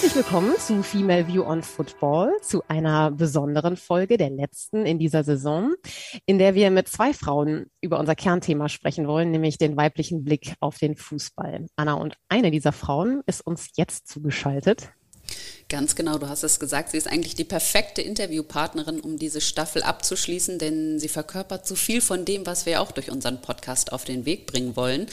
Herzlich willkommen zu Female View on Football, zu einer besonderen Folge der letzten in dieser Saison, in der wir mit zwei Frauen über unser Kernthema sprechen wollen, nämlich den weiblichen Blick auf den Fußball. Anna und eine dieser Frauen ist uns jetzt zugeschaltet. Ganz genau, du hast es gesagt. Sie ist eigentlich die perfekte Interviewpartnerin, um diese Staffel abzuschließen, denn sie verkörpert so viel von dem, was wir auch durch unseren Podcast auf den Weg bringen wollen.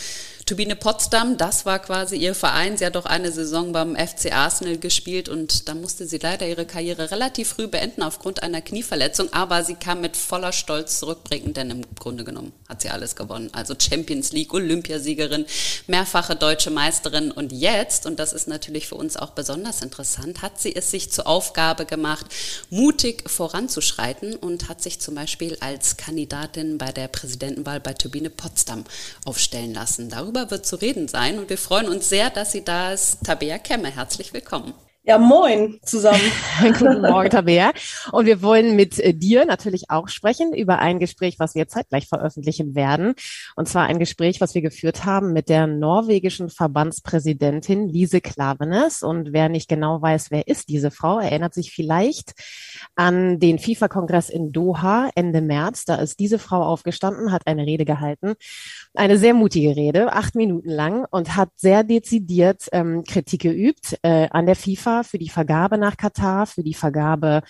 Turbine Potsdam, das war quasi ihr Verein. Sie hat auch eine Saison beim FC Arsenal gespielt und da musste sie leider ihre Karriere relativ früh beenden aufgrund einer Knieverletzung, aber sie kam mit voller Stolz zurückbringen, denn im Grunde genommen hat sie alles gewonnen. Also Champions League, Olympiasiegerin, mehrfache deutsche Meisterin und jetzt, und das ist natürlich für uns auch besonders interessant, hat sie es sich zur Aufgabe gemacht, mutig voranzuschreiten und hat sich zum Beispiel als Kandidatin bei der Präsidentenwahl bei Turbine Potsdam aufstellen lassen. Darüber darüber wird zu reden sein und wir freuen uns sehr, dass sie da ist. Tabea Kemme, herzlich willkommen. Ja, moin zusammen. Guten Morgen, Tabea. Und wir wollen mit äh, dir natürlich auch sprechen über ein Gespräch, was wir zeitgleich veröffentlichen werden. Und zwar ein Gespräch, was wir geführt haben mit der norwegischen Verbandspräsidentin Lise Klavenes. Und wer nicht genau weiß, wer ist diese Frau, erinnert sich vielleicht an den FIFA-Kongress in Doha Ende März. Da ist diese Frau aufgestanden, hat eine Rede gehalten. Eine sehr mutige Rede, acht Minuten lang und hat sehr dezidiert ähm, Kritik geübt äh, an der FIFA für die Vergabe nach Katar, für die Vergabeart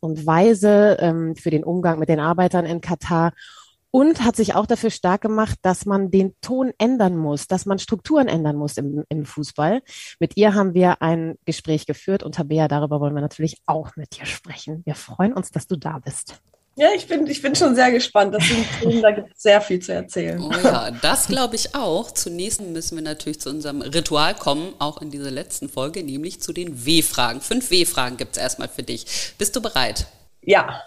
und Weise, ähm, für den Umgang mit den Arbeitern in Katar und hat sich auch dafür stark gemacht, dass man den Ton ändern muss, dass man Strukturen ändern muss im, im Fußball. Mit ihr haben wir ein Gespräch geführt und Tabea, darüber wollen wir natürlich auch mit dir sprechen. Wir freuen uns, dass du da bist. Ja, ich bin, ich bin schon sehr gespannt. Das sind Themen, da gibt es sehr viel zu erzählen. Oh ja, das glaube ich auch. Zunächst müssen wir natürlich zu unserem Ritual kommen, auch in dieser letzten Folge, nämlich zu den W-Fragen. Fünf W-Fragen gibt es erstmal für dich. Bist du bereit? Ja.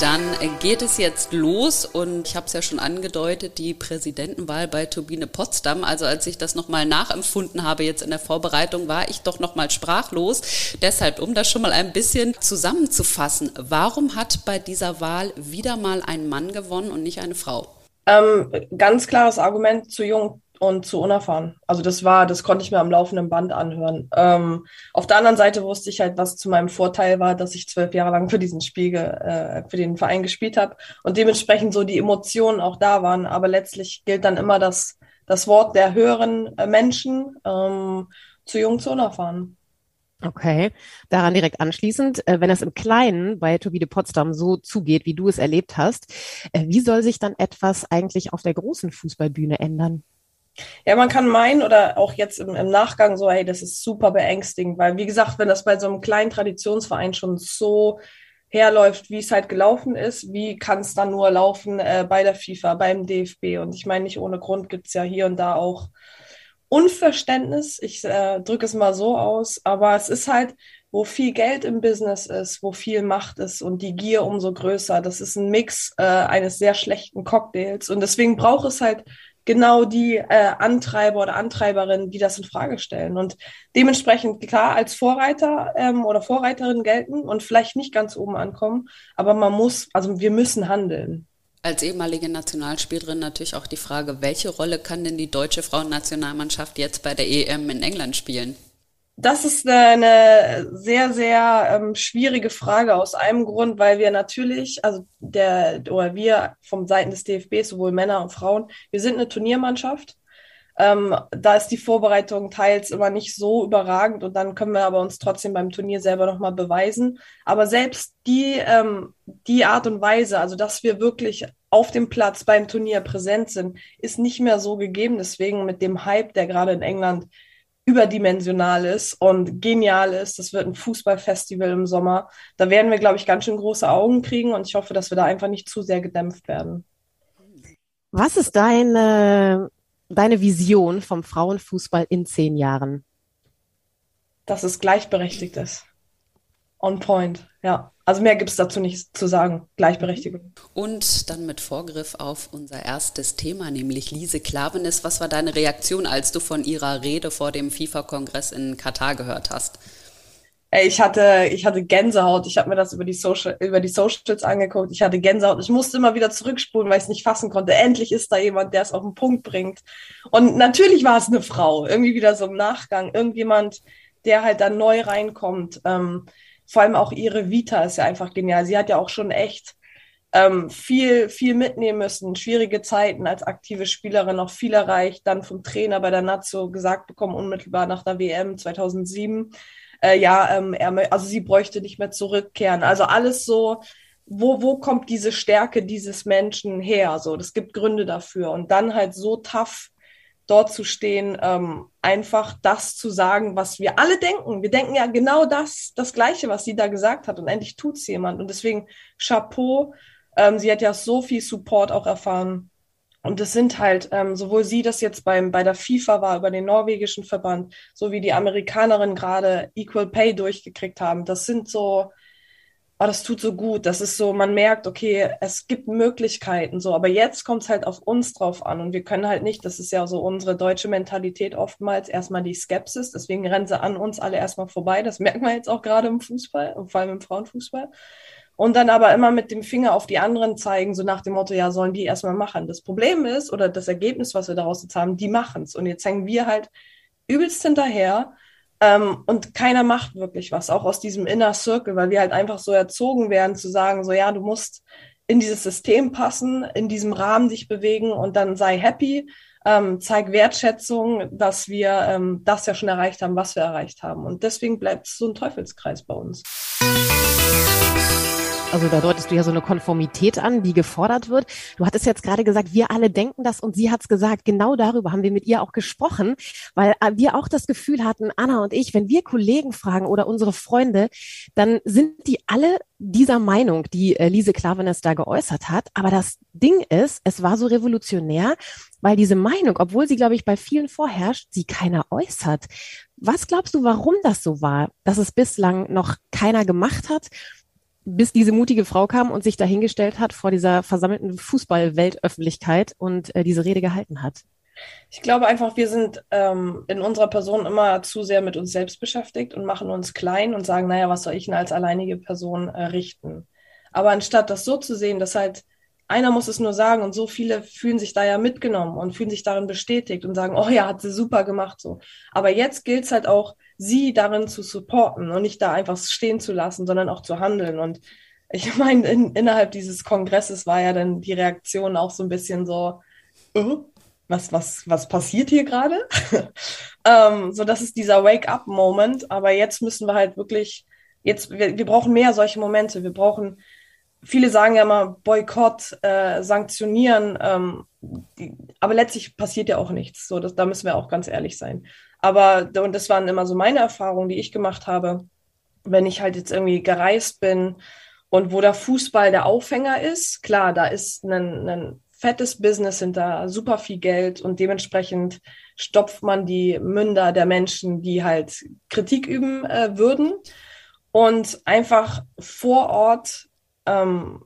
Dann geht es jetzt los und ich habe es ja schon angedeutet, die Präsidentenwahl bei Turbine Potsdam. Also als ich das nochmal nachempfunden habe jetzt in der Vorbereitung, war ich doch nochmal sprachlos. Deshalb, um das schon mal ein bisschen zusammenzufassen, warum hat bei dieser Wahl wieder mal ein Mann gewonnen und nicht eine Frau? Ähm, ganz klares Argument, zu jung und zu unerfahren. Also das war, das konnte ich mir am laufenden Band anhören. Ähm, auf der anderen Seite wusste ich halt, was zu meinem Vorteil war, dass ich zwölf Jahre lang für diesen Spiegel, äh, für den Verein gespielt habe und dementsprechend so die Emotionen auch da waren. Aber letztlich gilt dann immer das, das Wort der höheren äh, Menschen, ähm, zu jung, zu unerfahren. Okay, daran direkt anschließend, äh, wenn es im Kleinen bei Turbide Potsdam so zugeht, wie du es erlebt hast, äh, wie soll sich dann etwas eigentlich auf der großen Fußballbühne ändern? Ja, man kann meinen oder auch jetzt im, im, Nachgang so, hey, das ist super beängstigend, weil wie gesagt, wenn das bei so einem kleinen Traditionsverein schon so herläuft, wie es halt gelaufen ist, wie kann es dann nur laufen äh, bei der FIFA, beim DFB? Und ich meine, nicht ohne Grund gibt es ja hier und da auch Unverständnis. Ich äh, drücke es mal so aus, aber es ist halt, wo viel Geld im Business ist, wo viel Macht ist und die Gier umso größer. Das ist ein Mix äh, eines sehr schlechten Cocktails. Und deswegen braucht es halt genau die äh, Antreiber oder Antreiberinnen, die das in Frage stellen. Und dementsprechend klar als Vorreiter ähm, oder Vorreiterin gelten und vielleicht nicht ganz oben ankommen, aber man muss, also wir müssen handeln. Als ehemalige Nationalspielerin natürlich auch die Frage, welche Rolle kann denn die deutsche Frauennationalmannschaft jetzt bei der EM in England spielen? Das ist eine sehr, sehr ähm, schwierige Frage aus einem Grund, weil wir natürlich, also der oder wir vom Seiten des DFB, sowohl Männer und Frauen, wir sind eine Turniermannschaft. Ähm, da ist die Vorbereitung teils immer nicht so überragend und dann können wir aber uns trotzdem beim Turnier selber nochmal beweisen. Aber selbst die, ähm, die Art und Weise, also dass wir wirklich auf dem Platz beim Turnier präsent sind, ist nicht mehr so gegeben. Deswegen mit dem Hype, der gerade in England überdimensional ist und genial ist. Das wird ein Fußballfestival im Sommer. Da werden wir, glaube ich, ganz schön große Augen kriegen und ich hoffe, dass wir da einfach nicht zu sehr gedämpft werden. Was ist deine, deine Vision vom Frauenfußball in zehn Jahren? Dass es gleichberechtigt ist. On point, ja. Also mehr gibt es dazu nicht zu sagen. Gleichberechtigung. Und dann mit Vorgriff auf unser erstes Thema, nämlich Lise Klavenes. Was war deine Reaktion, als du von ihrer Rede vor dem FIFA-Kongress in Katar gehört hast? Ich hatte, ich hatte Gänsehaut. Ich habe mir das über die Social, über die Socials angeguckt. Ich hatte Gänsehaut. Ich musste immer wieder zurückspulen, weil ich es nicht fassen konnte. Endlich ist da jemand, der es auf den Punkt bringt. Und natürlich war es eine Frau. Irgendwie wieder so im Nachgang. Irgendjemand, der halt dann neu reinkommt. Ähm, vor allem auch ihre Vita ist ja einfach genial. Sie hat ja auch schon echt ähm, viel, viel mitnehmen müssen, schwierige Zeiten als aktive Spielerin, noch viel erreicht, dann vom Trainer bei der Nazio gesagt bekommen, unmittelbar nach der WM 2007 äh, ja, ähm, er, also sie bräuchte nicht mehr zurückkehren. Also alles so, wo, wo kommt diese Stärke dieses Menschen her? So, das gibt Gründe dafür. Und dann halt so tough dort zu stehen, ähm, einfach das zu sagen, was wir alle denken. Wir denken ja genau das, das Gleiche, was sie da gesagt hat. Und endlich tut es jemand. Und deswegen Chapeau. Ähm, sie hat ja so viel Support auch erfahren und es sind halt, ähm, sowohl sie das jetzt beim, bei der FIFA war, über den norwegischen Verband, so wie die Amerikanerinnen gerade Equal Pay durchgekriegt haben. Das sind so, oh, das tut so gut. Das ist so, man merkt, okay, es gibt Möglichkeiten so, aber jetzt kommt es halt auf uns drauf an und wir können halt nicht, das ist ja so unsere deutsche Mentalität oftmals, erstmal die Skepsis, deswegen rennen sie an uns alle erstmal vorbei. Das merkt man jetzt auch gerade im Fußball, vor allem im Frauenfußball und dann aber immer mit dem Finger auf die anderen zeigen, so nach dem Motto, ja, sollen die erstmal machen. Das Problem ist, oder das Ergebnis, was wir daraus jetzt haben, die machen es. Und jetzt hängen wir halt übelst hinterher ähm, und keiner macht wirklich was, auch aus diesem Inner Circle, weil wir halt einfach so erzogen werden, zu sagen, so ja, du musst in dieses System passen, in diesem Rahmen dich bewegen und dann sei happy, ähm, zeig Wertschätzung, dass wir ähm, das ja schon erreicht haben, was wir erreicht haben. Und deswegen bleibt es so ein Teufelskreis bei uns. Also da deutest du ja so eine Konformität an, die gefordert wird. Du hattest jetzt gerade gesagt, wir alle denken das und sie hat es gesagt. Genau darüber haben wir mit ihr auch gesprochen, weil äh, wir auch das Gefühl hatten, Anna und ich, wenn wir Kollegen fragen oder unsere Freunde, dann sind die alle dieser Meinung, die äh, Lise Klavenes da geäußert hat. Aber das Ding ist, es war so revolutionär, weil diese Meinung, obwohl sie, glaube ich, bei vielen vorherrscht, sie keiner äußert. Was glaubst du, warum das so war, dass es bislang noch keiner gemacht hat bis diese mutige Frau kam und sich dahingestellt hat vor dieser versammelten Fußballweltöffentlichkeit und äh, diese Rede gehalten hat? Ich glaube einfach, wir sind ähm, in unserer Person immer zu sehr mit uns selbst beschäftigt und machen uns klein und sagen, naja, was soll ich denn als alleinige Person äh, richten? Aber anstatt das so zu sehen, dass halt einer muss es nur sagen und so viele fühlen sich da ja mitgenommen und fühlen sich darin bestätigt und sagen, oh ja, hat sie super gemacht so. Aber jetzt gilt es halt auch, sie darin zu supporten und nicht da einfach stehen zu lassen, sondern auch zu handeln. Und ich meine, in, innerhalb dieses Kongresses war ja dann die Reaktion auch so ein bisschen so, oh, was, was, was passiert hier gerade? ähm, so, das ist dieser Wake-up-Moment. Aber jetzt müssen wir halt wirklich, jetzt, wir, wir brauchen mehr solche Momente. Wir brauchen viele sagen ja immer Boykott, äh, sanktionieren, ähm, die, aber letztlich passiert ja auch nichts. So, das, da müssen wir auch ganz ehrlich sein. Aber, und das waren immer so meine Erfahrungen, die ich gemacht habe, wenn ich halt jetzt irgendwie gereist bin und wo der Fußball der Aufhänger ist, klar, da ist ein, ein fettes Business hinter, super viel Geld und dementsprechend stopft man die Münder der Menschen, die halt Kritik üben äh, würden. Und einfach vor Ort ähm,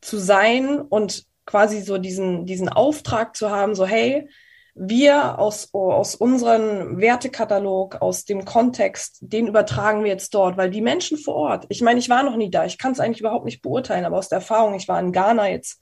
zu sein und quasi so diesen, diesen Auftrag zu haben, so hey, wir aus, aus unserem Wertekatalog, aus dem Kontext, den übertragen wir jetzt dort, weil die Menschen vor Ort, ich meine, ich war noch nie da, ich kann es eigentlich überhaupt nicht beurteilen, aber aus der Erfahrung, ich war in Ghana jetzt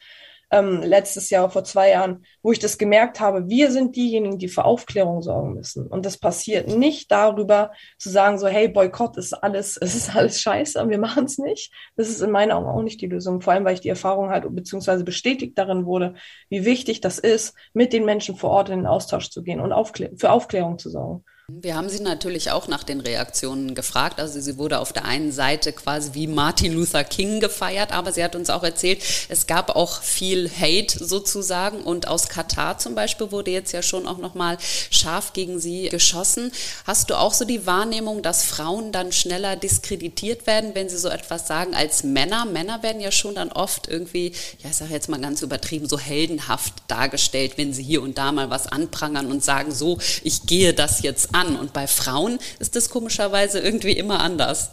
ähm, letztes Jahr, vor zwei Jahren, wo ich das gemerkt habe, wir sind diejenigen, die für Aufklärung sorgen müssen. Und das passiert nicht darüber zu sagen, so, hey, Boykott ist alles, es ist alles scheiße und wir machen es nicht. Das ist in meinen Augen auch nicht die Lösung. Vor allem, weil ich die Erfahrung halt beziehungsweise bestätigt darin wurde, wie wichtig das ist, mit den Menschen vor Ort in den Austausch zu gehen und aufklär für Aufklärung zu sorgen. Wir haben sie natürlich auch nach den Reaktionen gefragt. Also sie wurde auf der einen Seite quasi wie Martin Luther King gefeiert, aber sie hat uns auch erzählt, es gab auch viel Hate sozusagen und aus Katar zum Beispiel wurde jetzt ja schon auch nochmal scharf gegen sie geschossen. Hast du auch so die Wahrnehmung, dass Frauen dann schneller diskreditiert werden, wenn sie so etwas sagen, als Männer? Männer werden ja schon dann oft irgendwie, ja ich sage jetzt mal ganz übertrieben, so heldenhaft dargestellt, wenn sie hier und da mal was anprangern und sagen, so, ich gehe das jetzt an an. Und bei Frauen ist das komischerweise irgendwie immer anders.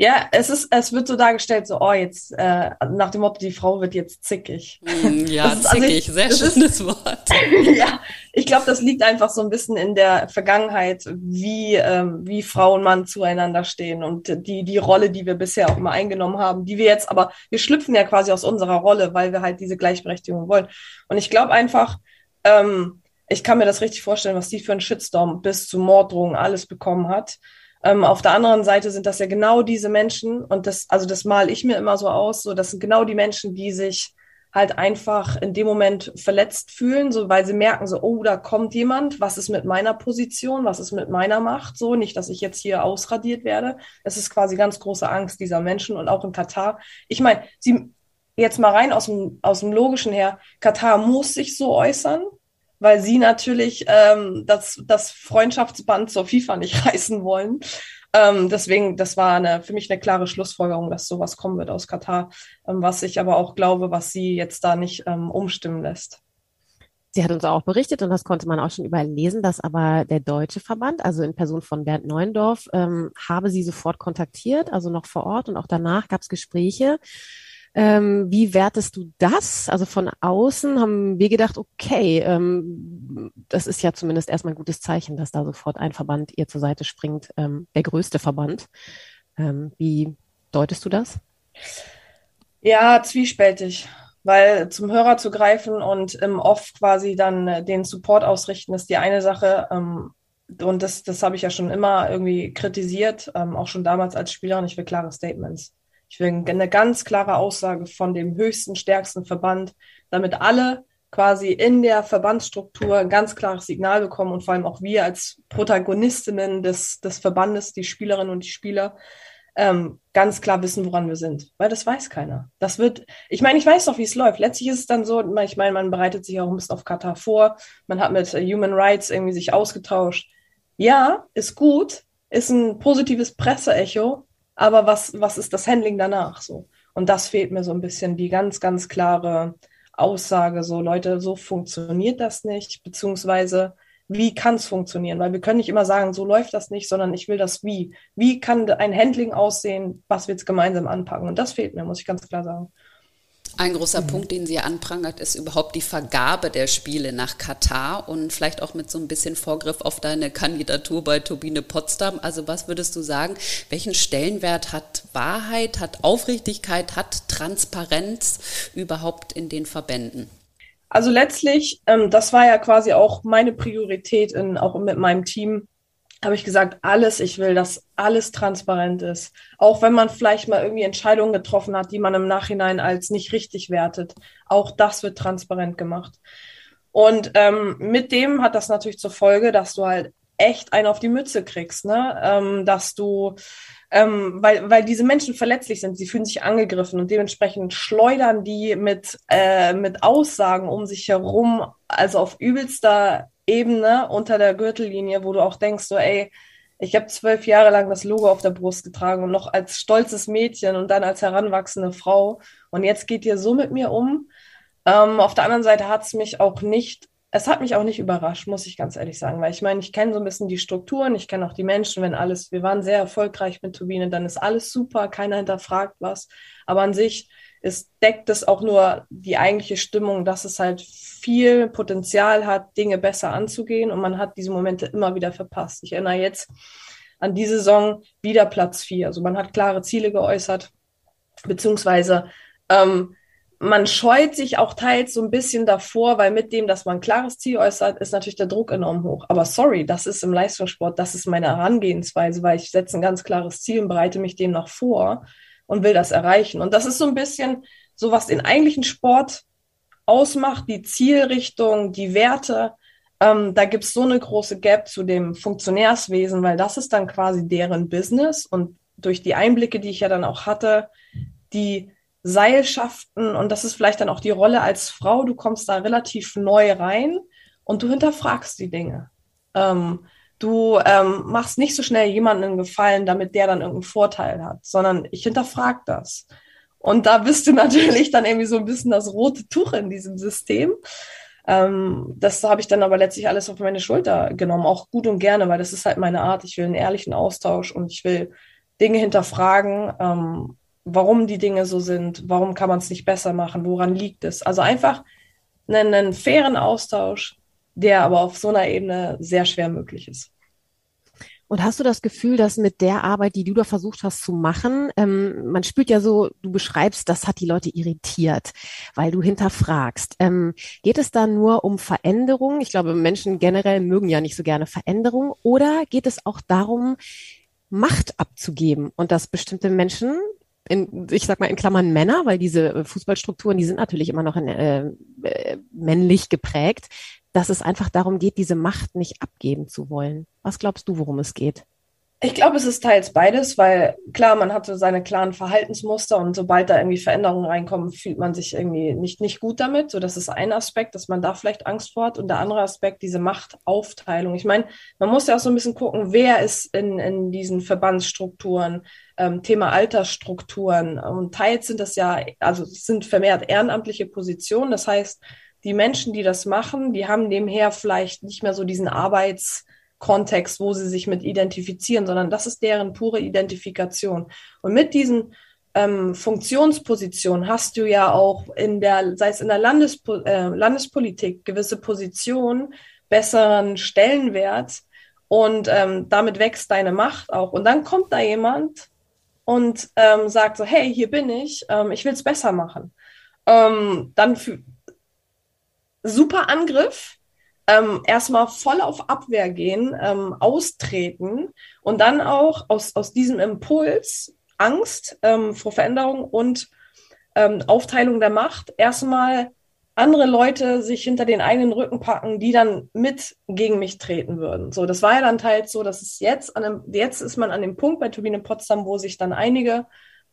Ja, es ist, es wird so dargestellt, so, oh, jetzt, äh, nach dem Motto, die Frau wird jetzt zickig. Mm, ja, ist, zickig, also ich, sehr schönes ist, Wort. ja, ich glaube, das liegt einfach so ein bisschen in der Vergangenheit, wie, ähm, wie Frau und Mann zueinander stehen und die, die Rolle, die wir bisher auch immer eingenommen haben, die wir jetzt, aber wir schlüpfen ja quasi aus unserer Rolle, weil wir halt diese Gleichberechtigung wollen. Und ich glaube einfach, ähm, ich kann mir das richtig vorstellen, was die für einen Shitstorm bis zu Morddrohungen alles bekommen hat. Ähm, auf der anderen Seite sind das ja genau diese Menschen, und das, also das male ich mir immer so aus, so das sind genau die Menschen, die sich halt einfach in dem Moment verletzt fühlen, so weil sie merken, so, oh, da kommt jemand, was ist mit meiner Position, was ist mit meiner Macht, so, nicht, dass ich jetzt hier ausradiert werde. Es ist quasi ganz große Angst dieser Menschen und auch in Katar. Ich meine, sie jetzt mal rein aus dem, aus dem Logischen her, Katar muss sich so äußern, weil sie natürlich ähm, das, das Freundschaftsband zur FIFA nicht reißen wollen. Ähm, deswegen, das war eine, für mich eine klare Schlussfolgerung, dass sowas kommen wird aus Katar, ähm, was ich aber auch glaube, was sie jetzt da nicht ähm, umstimmen lässt. Sie hat uns auch berichtet, und das konnte man auch schon überall lesen, dass aber der deutsche Verband, also in Person von Bernd Neuendorf, ähm, habe sie sofort kontaktiert, also noch vor Ort und auch danach gab es Gespräche. Ähm, wie wertest du das? Also von außen haben wir gedacht, okay, ähm, das ist ja zumindest erstmal ein gutes Zeichen, dass da sofort ein Verband ihr zur Seite springt, ähm, der größte Verband. Ähm, wie deutest du das? Ja, zwiespältig, weil zum Hörer zu greifen und im Off quasi dann äh, den Support ausrichten, ist die eine Sache. Ähm, und das, das habe ich ja schon immer irgendwie kritisiert, ähm, auch schon damals als Spielerin. Ich will klare Statements. Ich will eine ganz klare Aussage von dem höchsten, stärksten Verband, damit alle quasi in der Verbandsstruktur ein ganz klares Signal bekommen und vor allem auch wir als Protagonistinnen des, des Verbandes, die Spielerinnen und die Spieler, ähm, ganz klar wissen, woran wir sind. Weil das weiß keiner. Das wird, ich meine, ich weiß doch, wie es läuft. Letztlich ist es dann so, ich meine, man bereitet sich auch ein bisschen auf Katar vor. Man hat mit Human Rights irgendwie sich ausgetauscht. Ja, ist gut, ist ein positives Presseecho, aber was, was ist das Handling danach so? Und das fehlt mir so ein bisschen, die ganz, ganz klare Aussage, so Leute, so funktioniert das nicht, beziehungsweise wie kann es funktionieren? Weil wir können nicht immer sagen, so läuft das nicht, sondern ich will das wie. Wie kann ein Handling aussehen, was wir jetzt gemeinsam anpacken? Und das fehlt mir, muss ich ganz klar sagen. Ein großer mhm. Punkt, den sie anprangert, ist überhaupt die Vergabe der Spiele nach Katar und vielleicht auch mit so ein bisschen Vorgriff auf deine Kandidatur bei Turbine Potsdam. Also was würdest du sagen, welchen Stellenwert hat Wahrheit, hat Aufrichtigkeit, hat Transparenz überhaupt in den Verbänden? Also letztlich, ähm, das war ja quasi auch meine Priorität in, auch mit meinem Team, habe ich gesagt, alles, ich will, dass alles transparent ist. Auch wenn man vielleicht mal irgendwie Entscheidungen getroffen hat, die man im Nachhinein als nicht richtig wertet. Auch das wird transparent gemacht. Und ähm, mit dem hat das natürlich zur Folge, dass du halt echt einen auf die Mütze kriegst, ne? Ähm, dass du, ähm, weil, weil diese Menschen verletzlich sind, sie fühlen sich angegriffen und dementsprechend schleudern die mit, äh, mit Aussagen um sich herum, also auf übelster Ebene unter der Gürtellinie, wo du auch denkst, so, ey, ich habe zwölf Jahre lang das Logo auf der Brust getragen und noch als stolzes Mädchen und dann als heranwachsende Frau. Und jetzt geht ihr so mit mir um. Ähm, auf der anderen Seite hat es mich auch nicht, es hat mich auch nicht überrascht, muss ich ganz ehrlich sagen, weil ich meine, ich kenne so ein bisschen die Strukturen, ich kenne auch die Menschen, wenn alles, wir waren sehr erfolgreich mit Turbine, dann ist alles super, keiner hinterfragt was. Aber an sich es deckt es auch nur die eigentliche Stimmung, dass es halt viel Potenzial hat, Dinge besser anzugehen und man hat diese Momente immer wieder verpasst. Ich erinnere jetzt an die Saison wieder Platz vier. Also man hat klare Ziele geäußert, beziehungsweise ähm, man scheut sich auch teils so ein bisschen davor, weil mit dem, dass man ein klares Ziel äußert, ist natürlich der Druck enorm hoch. Aber sorry, das ist im Leistungssport, das ist meine Herangehensweise, weil ich setze ein ganz klares Ziel und bereite mich dem noch vor und will das erreichen. Und das ist so ein bisschen so, was den eigentlichen Sport ausmacht, die Zielrichtung, die Werte. Ähm, da gibt es so eine große Gap zu dem Funktionärswesen, weil das ist dann quasi deren Business. Und durch die Einblicke, die ich ja dann auch hatte, die Seilschaften, und das ist vielleicht dann auch die Rolle als Frau, du kommst da relativ neu rein und du hinterfragst die Dinge. Ähm, du ähm, machst nicht so schnell jemanden einen Gefallen, damit der dann irgendeinen Vorteil hat, sondern ich hinterfrage das. Und da bist du natürlich dann irgendwie so ein bisschen das rote Tuch in diesem System. Ähm, das habe ich dann aber letztlich alles auf meine Schulter genommen, auch gut und gerne, weil das ist halt meine Art. Ich will einen ehrlichen Austausch und ich will Dinge hinterfragen, ähm, warum die Dinge so sind, warum kann man es nicht besser machen, woran liegt es. Also einfach einen, einen fairen Austausch, der aber auf so einer Ebene sehr schwer möglich ist. Und hast du das Gefühl, dass mit der Arbeit, die du da versucht hast zu machen, ähm, man spürt ja so, du beschreibst, das hat die Leute irritiert, weil du hinterfragst. Ähm, geht es da nur um Veränderung? Ich glaube, Menschen generell mögen ja nicht so gerne Veränderung. Oder geht es auch darum, Macht abzugeben und dass bestimmte Menschen in, ich sag mal in Klammern Männer, weil diese Fußballstrukturen, die sind natürlich immer noch in, äh, äh, männlich geprägt, dass es einfach darum geht, diese Macht nicht abgeben zu wollen. Was glaubst du, worum es geht? Ich glaube, es ist teils beides, weil klar, man hatte seine klaren Verhaltensmuster und sobald da irgendwie Veränderungen reinkommen, fühlt man sich irgendwie nicht, nicht gut damit. So, das ist ein Aspekt, dass man da vielleicht Angst vor hat. Und der andere Aspekt, diese Machtaufteilung. Ich meine, man muss ja auch so ein bisschen gucken, wer ist in, in diesen Verbandsstrukturen, ähm, Thema Altersstrukturen. Und teils sind das ja, also sind vermehrt ehrenamtliche Positionen. Das heißt, die Menschen, die das machen, die haben nebenher vielleicht nicht mehr so diesen Arbeitskontext, wo sie sich mit identifizieren, sondern das ist deren pure Identifikation. Und mit diesen ähm, Funktionspositionen hast du ja auch in der, sei es in der Landespo äh, Landespolitik, gewisse Positionen, besseren Stellenwert und ähm, damit wächst deine Macht auch. Und dann kommt da jemand und ähm, sagt so, hey, hier bin ich, ähm, ich will es besser machen. Ähm, dann super Angriff, ähm, erstmal voll auf Abwehr gehen, ähm, austreten und dann auch aus, aus diesem Impuls Angst ähm, vor Veränderung und ähm, Aufteilung der Macht erstmal andere Leute sich hinter den eigenen Rücken packen, die dann mit gegen mich treten würden. So, das war ja dann teils so, dass es jetzt an einem, jetzt ist man an dem Punkt bei Turbine Potsdam, wo sich dann einige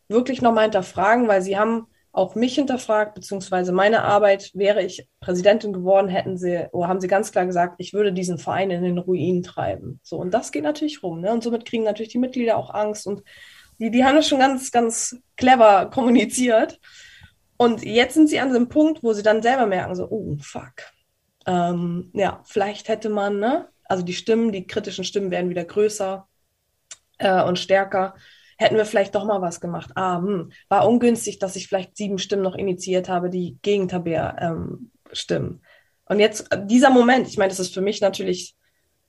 wirklich nochmal hinterfragen, weil sie haben auch mich hinterfragt, beziehungsweise meine Arbeit, wäre ich Präsidentin geworden, hätten sie, oder haben sie ganz klar gesagt, ich würde diesen Verein in den Ruin treiben. So, und das geht natürlich rum, ne? Und somit kriegen natürlich die Mitglieder auch Angst und die, die haben das schon ganz, ganz clever kommuniziert. Und jetzt sind sie an dem Punkt, wo sie dann selber merken, so, oh, fuck. Ähm, ja, vielleicht hätte man, ne? Also die Stimmen, die kritischen Stimmen werden wieder größer äh, und stärker hätten wir vielleicht doch mal was gemacht. Ah, hm, war ungünstig, dass ich vielleicht sieben Stimmen noch initiiert habe, die gegen Tabea ähm, stimmen. Und jetzt äh, dieser Moment, ich meine, das ist für mich natürlich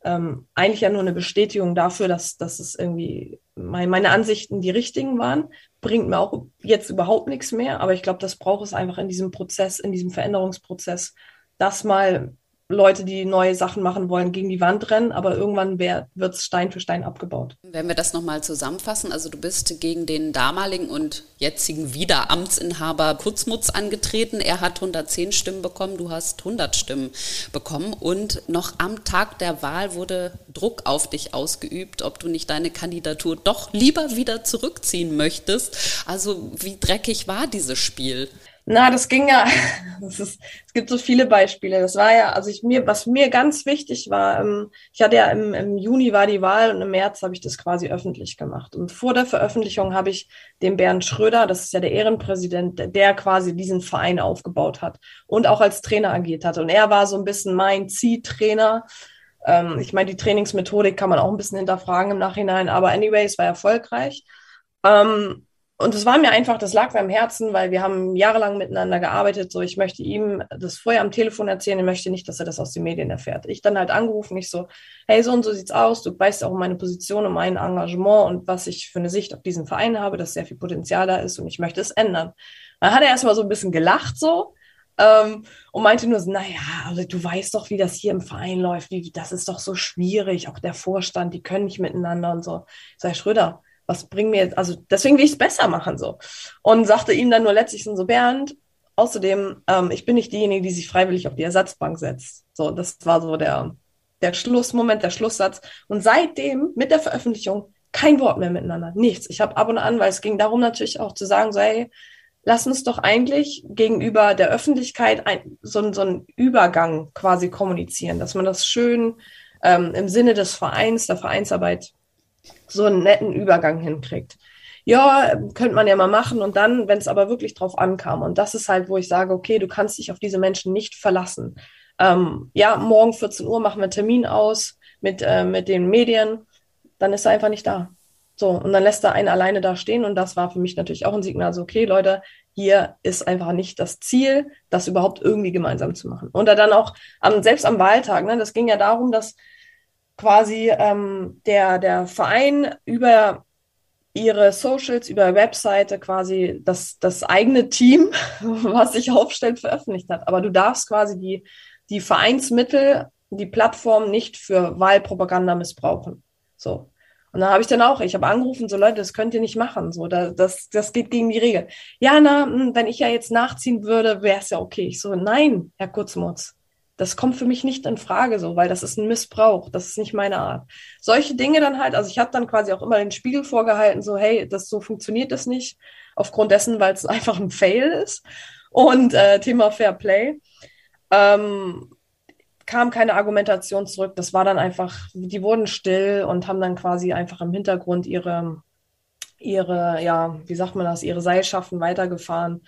ähm, eigentlich ja nur eine Bestätigung dafür, dass, dass es irgendwie mein, meine Ansichten die richtigen waren, bringt mir auch jetzt überhaupt nichts mehr. Aber ich glaube, das braucht es einfach in diesem Prozess, in diesem Veränderungsprozess, das mal Leute, die neue Sachen machen wollen, gegen die Wand rennen, aber irgendwann wird es Stein für Stein abgebaut. Wenn wir das nochmal zusammenfassen, also du bist gegen den damaligen und jetzigen Wiederamtsinhaber Kurzmutz angetreten. Er hat 110 Stimmen bekommen, du hast 100 Stimmen bekommen und noch am Tag der Wahl wurde Druck auf dich ausgeübt, ob du nicht deine Kandidatur doch lieber wieder zurückziehen möchtest. Also wie dreckig war dieses Spiel? Na, das ging ja, das ist, es gibt so viele Beispiele. Das war ja, also ich mir, was mir ganz wichtig war, ähm, ich hatte ja im, im Juni war die Wahl und im März habe ich das quasi öffentlich gemacht. Und vor der Veröffentlichung habe ich dem Bernd Schröder, das ist ja der Ehrenpräsident, der, quasi diesen Verein aufgebaut hat und auch als Trainer agiert hat. Und er war so ein bisschen mein Ziehtrainer. Ähm, ich meine, die Trainingsmethodik kann man auch ein bisschen hinterfragen im Nachhinein, aber anyway, es war erfolgreich. Ähm, und es war mir einfach, das lag mir am Herzen, weil wir haben jahrelang miteinander gearbeitet. So, ich möchte ihm das vorher am Telefon erzählen. Ich möchte nicht, dass er das aus den Medien erfährt. Ich dann halt angerufen, ich so, hey, so und so sieht's aus. Du weißt auch um meine Position, um mein Engagement und was ich für eine Sicht auf diesen Verein habe, dass sehr viel Potenzial da ist und ich möchte es ändern. Dann hat er erstmal so ein bisschen gelacht so ähm, und meinte nur so, naja, also du weißt doch, wie das hier im Verein läuft. Wie, das ist doch so schwierig. Auch der Vorstand, die können nicht miteinander und so. Ich sag, Schröder, was bringen mir jetzt, also deswegen will ich es besser machen so. Und sagte ihm dann nur letztlich so, Bernd, außerdem, ähm, ich bin nicht diejenige, die sich freiwillig auf die Ersatzbank setzt. So, das war so der, der Schlussmoment, der Schlusssatz. Und seitdem, mit der Veröffentlichung, kein Wort mehr miteinander, nichts. Ich habe ab und an, weil es ging darum natürlich auch zu sagen, so, hey, lass uns doch eigentlich gegenüber der Öffentlichkeit ein, so, so einen Übergang quasi kommunizieren, dass man das schön ähm, im Sinne des Vereins, der Vereinsarbeit so einen netten Übergang hinkriegt. Ja, könnte man ja mal machen und dann, wenn es aber wirklich drauf ankam, und das ist halt, wo ich sage, okay, du kannst dich auf diese Menschen nicht verlassen. Ähm, ja, morgen 14 Uhr machen wir Termin aus mit, äh, mit den Medien, dann ist er einfach nicht da. So, und dann lässt er einen alleine da stehen und das war für mich natürlich auch ein Signal, so, okay, Leute, hier ist einfach nicht das Ziel, das überhaupt irgendwie gemeinsam zu machen. Und dann auch am, selbst am Wahltag, ne, das ging ja darum, dass quasi ähm, der, der Verein über ihre Socials, über Webseite quasi das, das eigene Team, was sich aufstellt, veröffentlicht hat. Aber du darfst quasi die, die Vereinsmittel, die Plattform nicht für Wahlpropaganda missbrauchen. So. Und da habe ich dann auch, ich habe angerufen, so Leute, das könnt ihr nicht machen. So, da, das, das geht gegen die Regel. Ja, na, hm, wenn ich ja jetzt nachziehen würde, wäre es ja okay. Ich so, nein, Herr Kurzmutz, das kommt für mich nicht in Frage so, weil das ist ein Missbrauch, das ist nicht meine Art. Solche Dinge dann halt, also ich habe dann quasi auch immer den Spiegel vorgehalten, so hey, das so funktioniert das nicht, aufgrund dessen, weil es einfach ein Fail ist und äh, Thema Fair Play. Ähm, kam keine Argumentation zurück. Das war dann einfach, die wurden still und haben dann quasi einfach im Hintergrund ihre, ihre, ja, wie sagt man das, ihre Seilschaften weitergefahren.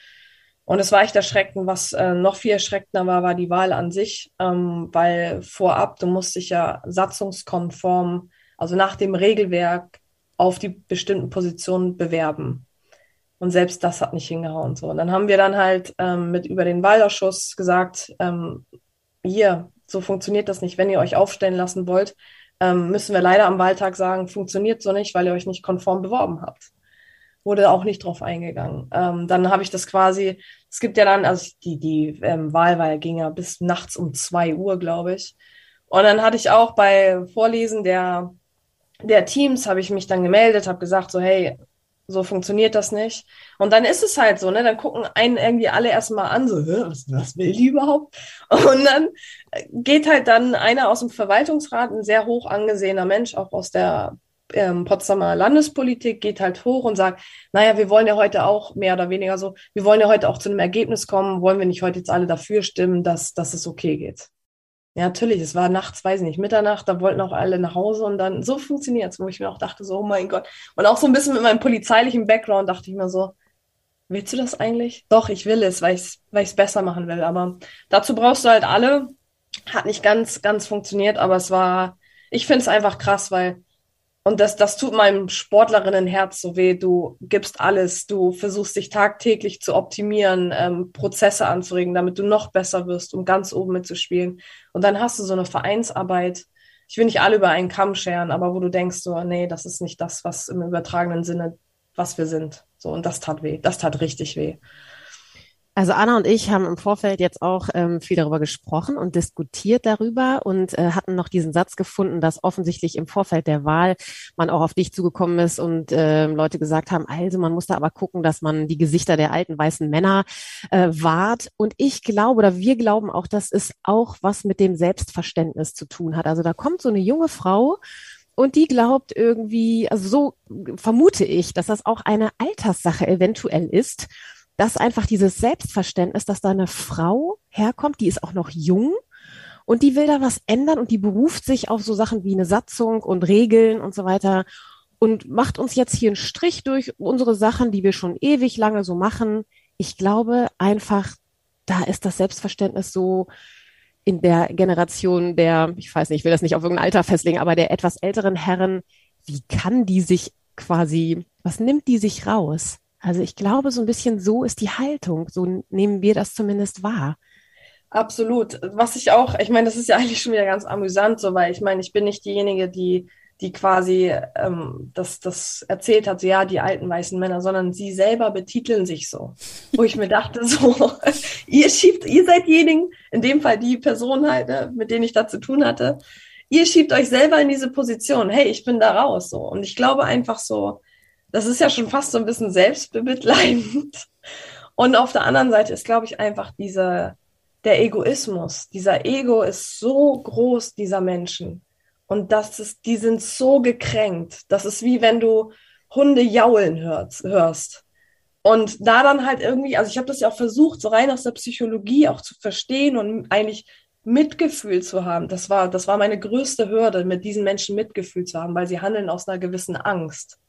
Und es war echt erschreckend. Was äh, noch viel erschreckender war, war die Wahl an sich, ähm, weil vorab, du musst dich ja satzungskonform, also nach dem Regelwerk, auf die bestimmten Positionen bewerben. Und selbst das hat nicht hingehauen. So. Und dann haben wir dann halt ähm, mit über den Wahlausschuss gesagt, ähm, hier, so funktioniert das nicht. Wenn ihr euch aufstellen lassen wollt, ähm, müssen wir leider am Wahltag sagen, funktioniert so nicht, weil ihr euch nicht konform beworben habt wurde auch nicht drauf eingegangen. Ähm, dann habe ich das quasi, es gibt ja dann, also die, die ähm, Wahl war, ging ja bis nachts um zwei Uhr, glaube ich. Und dann hatte ich auch bei Vorlesen der, der Teams, habe ich mich dann gemeldet, habe gesagt, so, hey, so funktioniert das nicht. Und dann ist es halt so, ne? Dann gucken einen irgendwie alle erstmal an, so, was, was will die überhaupt? Und dann geht halt dann einer aus dem Verwaltungsrat, ein sehr hoch angesehener Mensch, auch aus der ähm, Potsdamer Landespolitik geht halt hoch und sagt, naja, wir wollen ja heute auch mehr oder weniger so, wir wollen ja heute auch zu einem Ergebnis kommen, wollen wir nicht heute jetzt alle dafür stimmen, dass, dass es okay geht. Ja, natürlich, es war nachts, weiß ich nicht, Mitternacht, da wollten auch alle nach Hause und dann, so funktioniert es, wo ich mir auch dachte, so, oh mein Gott. Und auch so ein bisschen mit meinem polizeilichen Background dachte ich mir so, willst du das eigentlich? Doch, ich will es, weil ich es weil besser machen will. Aber dazu brauchst du halt alle. Hat nicht ganz, ganz funktioniert, aber es war, ich finde es einfach krass, weil und das, das tut meinem Sportlerinnenherz so weh. Du gibst alles, du versuchst dich tagtäglich zu optimieren, ähm, Prozesse anzuregen, damit du noch besser wirst, um ganz oben mitzuspielen. Und dann hast du so eine Vereinsarbeit. Ich will nicht alle über einen Kamm scheren, aber wo du denkst so, nee, das ist nicht das, was im übertragenen Sinne, was wir sind. So, und das tat weh. Das tat richtig weh. Also Anna und ich haben im Vorfeld jetzt auch ähm, viel darüber gesprochen und diskutiert darüber und äh, hatten noch diesen Satz gefunden, dass offensichtlich im Vorfeld der Wahl man auch auf dich zugekommen ist und äh, Leute gesagt haben, also man muss da aber gucken, dass man die Gesichter der alten weißen Männer äh, wahrt. Und ich glaube oder wir glauben auch, dass es auch was mit dem Selbstverständnis zu tun hat. Also da kommt so eine junge Frau, und die glaubt irgendwie, also so vermute ich, dass das auch eine Alterssache eventuell ist dass einfach dieses Selbstverständnis, dass da eine Frau herkommt, die ist auch noch jung und die will da was ändern und die beruft sich auf so Sachen wie eine Satzung und Regeln und so weiter und macht uns jetzt hier einen Strich durch unsere Sachen, die wir schon ewig lange so machen. Ich glaube einfach, da ist das Selbstverständnis so in der Generation der, ich weiß nicht, ich will das nicht auf irgendein Alter festlegen, aber der etwas älteren Herren, wie kann die sich quasi, was nimmt die sich raus? Also ich glaube, so ein bisschen so ist die Haltung. So nehmen wir das zumindest wahr. Absolut. Was ich auch, ich meine, das ist ja eigentlich schon wieder ganz amüsant, so, weil ich meine, ich bin nicht diejenige, die, die quasi ähm, das, das erzählt hat, so ja, die alten weißen Männer, sondern sie selber betiteln sich so. Wo ich mir dachte, so, ihr schiebt, ihr seid diejenigen, in dem Fall die Person halt, ne, mit denen ich da zu tun hatte, ihr schiebt euch selber in diese Position, hey, ich bin da raus, so. Und ich glaube einfach so, das ist ja schon fast so ein bisschen selbstbemitleidend. Und auf der anderen Seite ist, glaube ich, einfach dieser, der Egoismus. Dieser Ego ist so groß, dieser Menschen. Und das ist, die sind so gekränkt. Das ist wie wenn du Hunde jaulen hörst. hörst. Und da dann halt irgendwie, also ich habe das ja auch versucht, so rein aus der Psychologie auch zu verstehen und eigentlich Mitgefühl zu haben. Das war, das war meine größte Hürde, mit diesen Menschen Mitgefühl zu haben, weil sie handeln aus einer gewissen Angst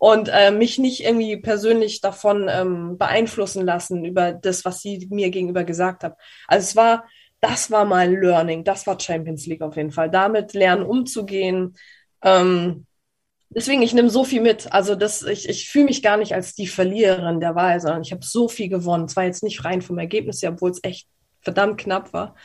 und äh, mich nicht irgendwie persönlich davon ähm, beeinflussen lassen über das, was sie mir gegenüber gesagt hat. Also es war, das war mein Learning, das war Champions League auf jeden Fall. Damit lernen umzugehen. Ähm, Deswegen, ich nehme so viel mit. Also das, ich, ich fühle mich gar nicht als die Verliererin der Wahl, sondern ich habe so viel gewonnen. Zwar jetzt nicht rein vom Ergebnis her, obwohl es echt verdammt knapp war.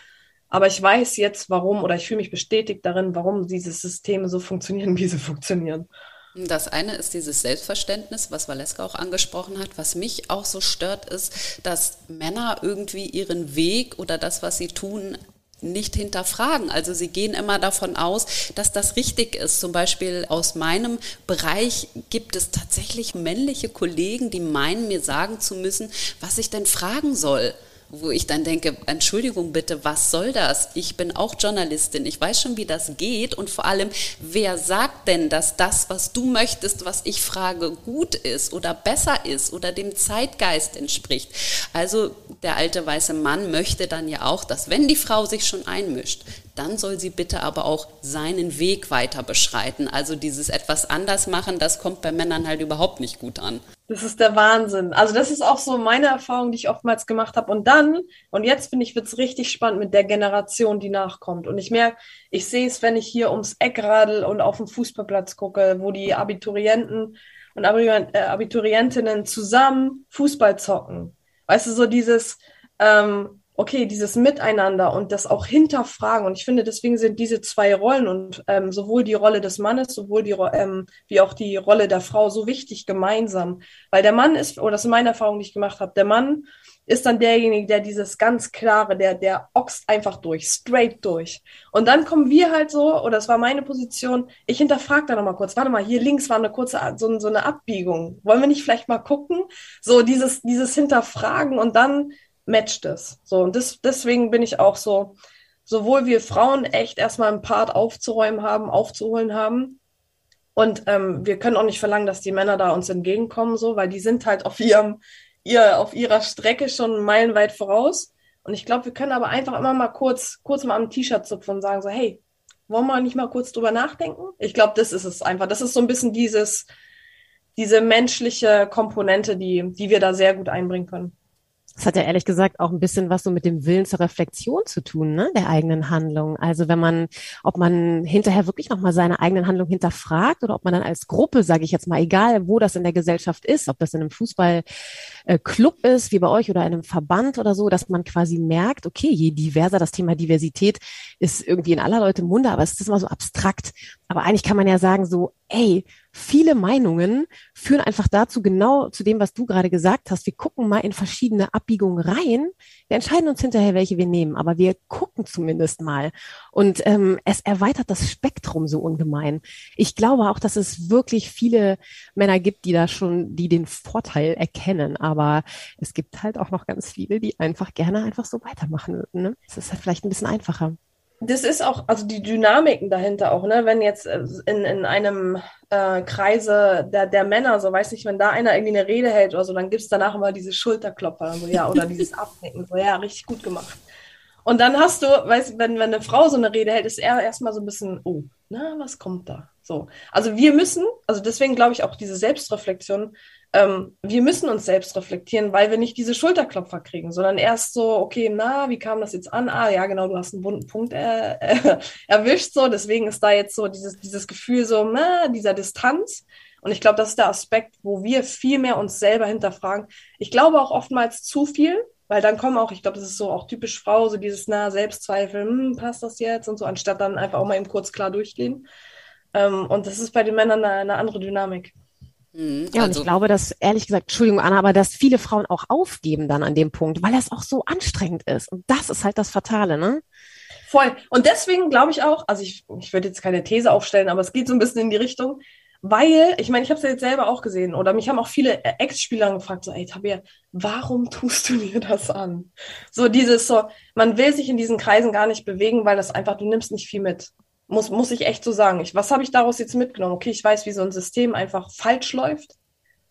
Aber ich weiß jetzt, warum, oder ich fühle mich bestätigt darin, warum diese Systeme so funktionieren, wie sie funktionieren. Das eine ist dieses Selbstverständnis, was Valeska auch angesprochen hat. Was mich auch so stört, ist, dass Männer irgendwie ihren Weg oder das, was sie tun, nicht hinterfragen. Also sie gehen immer davon aus, dass das richtig ist. Zum Beispiel aus meinem Bereich gibt es tatsächlich männliche Kollegen, die meinen, mir sagen zu müssen, was ich denn fragen soll wo ich dann denke, Entschuldigung bitte, was soll das? Ich bin auch Journalistin, ich weiß schon, wie das geht und vor allem, wer sagt denn, dass das, was du möchtest, was ich frage, gut ist oder besser ist oder dem Zeitgeist entspricht? Also der alte weiße Mann möchte dann ja auch, dass wenn die Frau sich schon einmischt, dann soll sie bitte aber auch seinen Weg weiter beschreiten. Also dieses etwas anders machen, das kommt bei Männern halt überhaupt nicht gut an. Das ist der Wahnsinn. Also das ist auch so meine Erfahrung, die ich oftmals gemacht habe. Und dann, und jetzt finde ich, wird es richtig spannend mit der Generation, die nachkommt. Und ich merke, ich sehe es, wenn ich hier ums Eck radel und auf dem Fußballplatz gucke, wo die Abiturienten und äh, Abiturientinnen zusammen Fußball zocken. Weißt du, so dieses, ähm, okay, dieses Miteinander und das auch hinterfragen. Und ich finde, deswegen sind diese zwei Rollen und ähm, sowohl die Rolle des Mannes, sowohl die ähm, wie auch die Rolle der Frau so wichtig gemeinsam. Weil der Mann ist, oder das ist meine Erfahrung, die ich gemacht habe, der Mann ist dann derjenige, der dieses ganz klare, der, der oxt einfach durch, straight durch. Und dann kommen wir halt so, oder das war meine Position, ich hinterfrage da nochmal kurz, warte mal, hier links war eine kurze, so, so eine Abbiegung. Wollen wir nicht vielleicht mal gucken? So dieses, dieses Hinterfragen und dann matcht es. So, und das, deswegen bin ich auch so, sowohl wir Frauen echt erstmal einen Part aufzuräumen haben, aufzuholen haben. Und ähm, wir können auch nicht verlangen, dass die Männer da uns entgegenkommen, so, weil die sind halt auf ihrem, ihr, auf ihrer Strecke schon meilenweit voraus. Und ich glaube, wir können aber einfach immer mal kurz, kurz mal am T-Shirt zupfen und sagen so, hey, wollen wir nicht mal kurz drüber nachdenken? Ich glaube, das ist es einfach. Das ist so ein bisschen dieses, diese menschliche Komponente, die, die wir da sehr gut einbringen können. Das hat ja ehrlich gesagt auch ein bisschen was so mit dem Willen zur Reflexion zu tun, ne, der eigenen Handlung. Also wenn man, ob man hinterher wirklich nochmal seine eigenen Handlungen hinterfragt oder ob man dann als Gruppe, sage ich jetzt mal, egal wo das in der Gesellschaft ist, ob das in einem Fußballclub ist, wie bei euch, oder in einem Verband oder so, dass man quasi merkt, okay, je diverser das Thema Diversität ist irgendwie in aller Leute Munde, aber es ist immer so abstrakt. Aber eigentlich kann man ja sagen so, ey, viele Meinungen führen einfach dazu, genau zu dem, was du gerade gesagt hast. Wir gucken mal in verschiedene Abbiegungen rein. Wir entscheiden uns hinterher, welche wir nehmen, aber wir gucken zumindest mal. Und ähm, es erweitert das Spektrum so ungemein. Ich glaube auch, dass es wirklich viele Männer gibt, die da schon, die den Vorteil erkennen. Aber es gibt halt auch noch ganz viele, die einfach gerne einfach so weitermachen. Ne? Es ist halt vielleicht ein bisschen einfacher das ist auch, also die Dynamiken dahinter auch, ne? Wenn jetzt äh, in, in einem äh, Kreise der, der Männer, so weiß nicht, wenn da einer irgendwie eine Rede hält oder so, dann gibt es danach immer diese Schulterklopfer, so, ja, oder dieses Abnicken, so, ja, richtig gut gemacht. Und dann hast du, weißt wenn, wenn eine Frau so eine Rede hält, ist er erstmal so ein bisschen, oh, na, was kommt da? So. Also wir müssen, also deswegen glaube ich auch diese Selbstreflexion, ähm, wir müssen uns selbst reflektieren, weil wir nicht diese Schulterklopfer kriegen, sondern erst so, okay, na, wie kam das jetzt an? Ah, ja, genau, du hast einen wunden Punkt äh, äh, erwischt, so, deswegen ist da jetzt so dieses, dieses Gefühl so, na, dieser Distanz. Und ich glaube, das ist der Aspekt, wo wir viel mehr uns selber hinterfragen. Ich glaube auch oftmals zu viel, weil dann kommen auch, ich glaube, das ist so auch typisch Frau, so dieses, na, Selbstzweifel, hm, passt das jetzt und so, anstatt dann einfach auch mal eben kurz klar durchgehen. Ähm, und das ist bei den Männern eine, eine andere Dynamik. Mhm, ja, also, und ich also glaube, dass, ehrlich gesagt, Entschuldigung, Anna, aber dass viele Frauen auch aufgeben dann an dem Punkt, weil das auch so anstrengend ist. Und das ist halt das Fatale, ne? Voll. Und deswegen glaube ich auch, also ich, ich würde jetzt keine These aufstellen, aber es geht so ein bisschen in die Richtung, weil, ich meine, ich habe es ja jetzt selber auch gesehen oder mich haben auch viele Ex-Spieler gefragt, so, ey Tabea, warum tust du mir das an? So dieses so, man will sich in diesen Kreisen gar nicht bewegen, weil das einfach, du nimmst nicht viel mit. Muss, muss ich echt so sagen. Ich, was habe ich daraus jetzt mitgenommen? Okay, ich weiß, wie so ein System einfach falsch läuft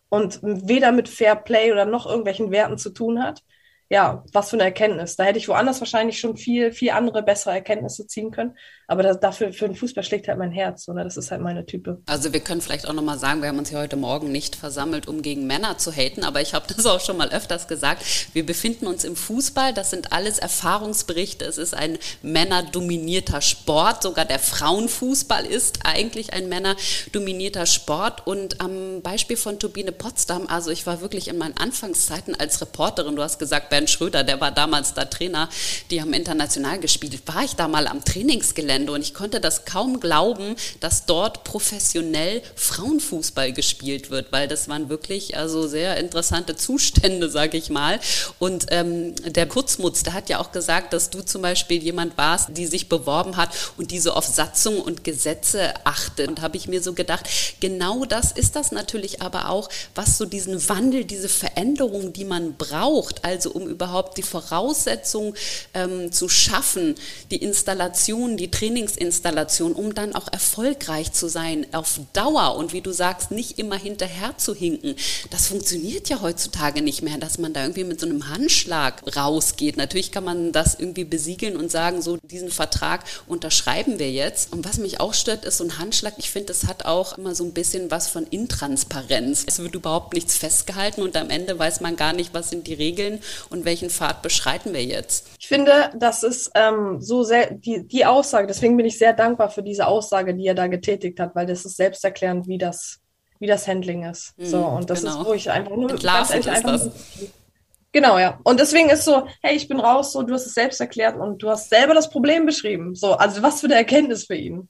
und weder mit Fair Play oder noch irgendwelchen Werten zu tun hat. ja, was für eine Erkenntnis. Da hätte ich woanders wahrscheinlich schon viel, viel andere bessere Erkenntnisse ziehen können. Aber das, dafür, für den Fußball schlägt halt mein Herz. Oder? Das ist halt meine Type. Also wir können vielleicht auch nochmal sagen, wir haben uns hier heute Morgen nicht versammelt, um gegen Männer zu haten. Aber ich habe das auch schon mal öfters gesagt. Wir befinden uns im Fußball. Das sind alles Erfahrungsberichte. Es ist ein männerdominierter Sport. Sogar der Frauenfußball ist eigentlich ein männerdominierter Sport. Und am Beispiel von Turbine Potsdam, also ich war wirklich in meinen Anfangszeiten als Reporterin, du hast gesagt, Bernd Schröder, der war damals da Trainer, die haben international gespielt, war ich da mal am Trainingsgelände und ich konnte das kaum glauben, dass dort professionell Frauenfußball gespielt wird, weil das waren wirklich also sehr interessante Zustände, sage ich mal. Und ähm, der Kurzmutz, der hat ja auch gesagt, dass du zum Beispiel jemand warst, die sich beworben hat und diese auf Satzung und Gesetze achtet. Und habe ich mir so gedacht, genau das ist das natürlich aber auch, was so diesen Wandel, diese Veränderung, die man braucht, also um überhaupt die Voraussetzungen ähm, zu schaffen, die Installation, die Trainingsinstallation, um dann auch erfolgreich zu sein auf Dauer und wie du sagst, nicht immer hinterher zu hinken. Das funktioniert ja heutzutage nicht mehr, dass man da irgendwie mit so einem Handschlag rausgeht. Natürlich kann man das irgendwie besiegeln und sagen, so diesen Vertrag unterschreiben wir jetzt. Und was mich auch stört, ist so ein Handschlag. Ich finde, es hat auch immer so ein bisschen was von Intransparenz. Es wird überhaupt nichts festgehalten und am Ende weiß man gar nicht, was sind die Regeln und welchen Pfad beschreiten wir jetzt? Ich finde, das ist ähm, so sehr die, die Aussage, deswegen bin ich sehr dankbar für diese Aussage, die er da getätigt hat, weil das ist selbsterklärend, wie das, wie das Handling ist. Mhm, so, und das genau. ist, wo ich einfach nur ganz ehrlich, einfach das. Genau, ja. Und deswegen ist so, hey, ich bin raus, so, du hast es selbst erklärt und du hast selber das Problem beschrieben. So, also was für eine Erkenntnis für ihn.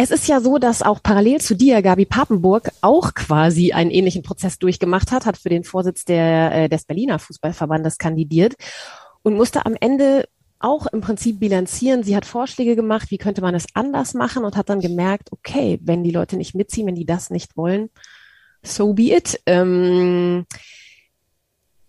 Es ist ja so, dass auch parallel zu dir Gabi Papenburg auch quasi einen ähnlichen Prozess durchgemacht hat, hat für den Vorsitz der, äh, des Berliner Fußballverbandes kandidiert und musste am Ende auch im Prinzip bilanzieren. Sie hat Vorschläge gemacht, wie könnte man es anders machen und hat dann gemerkt, okay, wenn die Leute nicht mitziehen, wenn die das nicht wollen, so be it. Ähm,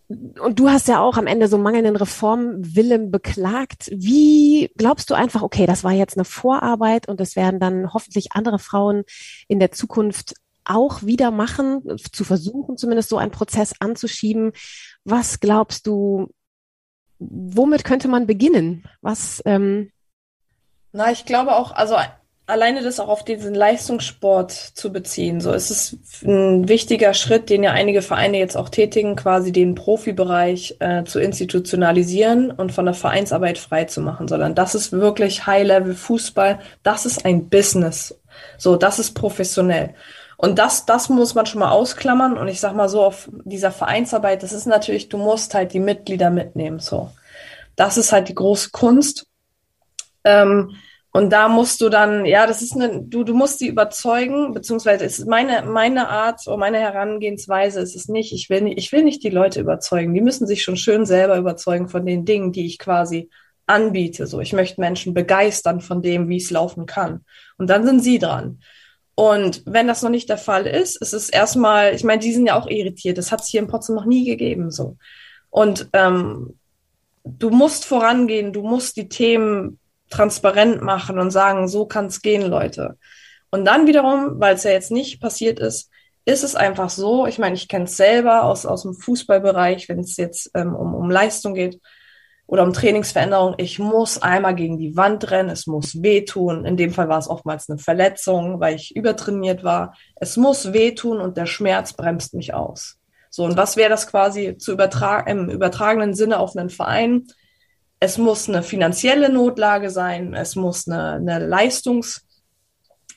und du hast ja auch am Ende so mangelnden Reformwillen beklagt. Wie glaubst du einfach, okay, das war jetzt eine Vorarbeit und es werden dann hoffentlich andere Frauen in der Zukunft auch wieder machen, zu versuchen, zumindest so einen Prozess anzuschieben. Was glaubst du, womit könnte man beginnen? Was? Ähm Na, ich glaube auch, also alleine das auch auf diesen Leistungssport zu beziehen, so ist es ein wichtiger Schritt, den ja einige Vereine jetzt auch tätigen, quasi den Profibereich äh, zu institutionalisieren und von der Vereinsarbeit frei zu machen, sondern das ist wirklich High-Level Fußball, das ist ein Business. So, das ist professionell. Und das, das muss man schon mal ausklammern. Und ich sag mal so, auf dieser Vereinsarbeit, das ist natürlich, du musst halt die Mitglieder mitnehmen, so. Das ist halt die große Kunst. Ähm, und da musst du dann, ja, das ist eine, du, du musst sie überzeugen, beziehungsweise ist meine, meine Art oder meine Herangehensweise ist es nicht, ich will nicht, ich will nicht die Leute überzeugen. Die müssen sich schon schön selber überzeugen von den Dingen, die ich quasi anbiete. So, ich möchte Menschen begeistern von dem, wie es laufen kann. Und dann sind sie dran. Und wenn das noch nicht der Fall ist, ist es erstmal, ich meine, die sind ja auch irritiert. Das hat es hier in Potsdam noch nie gegeben, so. Und ähm, du musst vorangehen, du musst die Themen transparent machen und sagen, so kann es gehen, Leute. Und dann wiederum, weil es ja jetzt nicht passiert ist, ist es einfach so, ich meine, ich kenne es selber aus, aus dem Fußballbereich, wenn es jetzt ähm, um, um Leistung geht oder um Trainingsveränderung, ich muss einmal gegen die Wand rennen, es muss wehtun. In dem Fall war es oftmals eine Verletzung, weil ich übertrainiert war. Es muss wehtun und der Schmerz bremst mich aus. So, und was wäre das quasi zu übertragen, im übertragenen Sinne auf einen Verein? es muss eine finanzielle Notlage sein, es muss eine, eine Leistungs-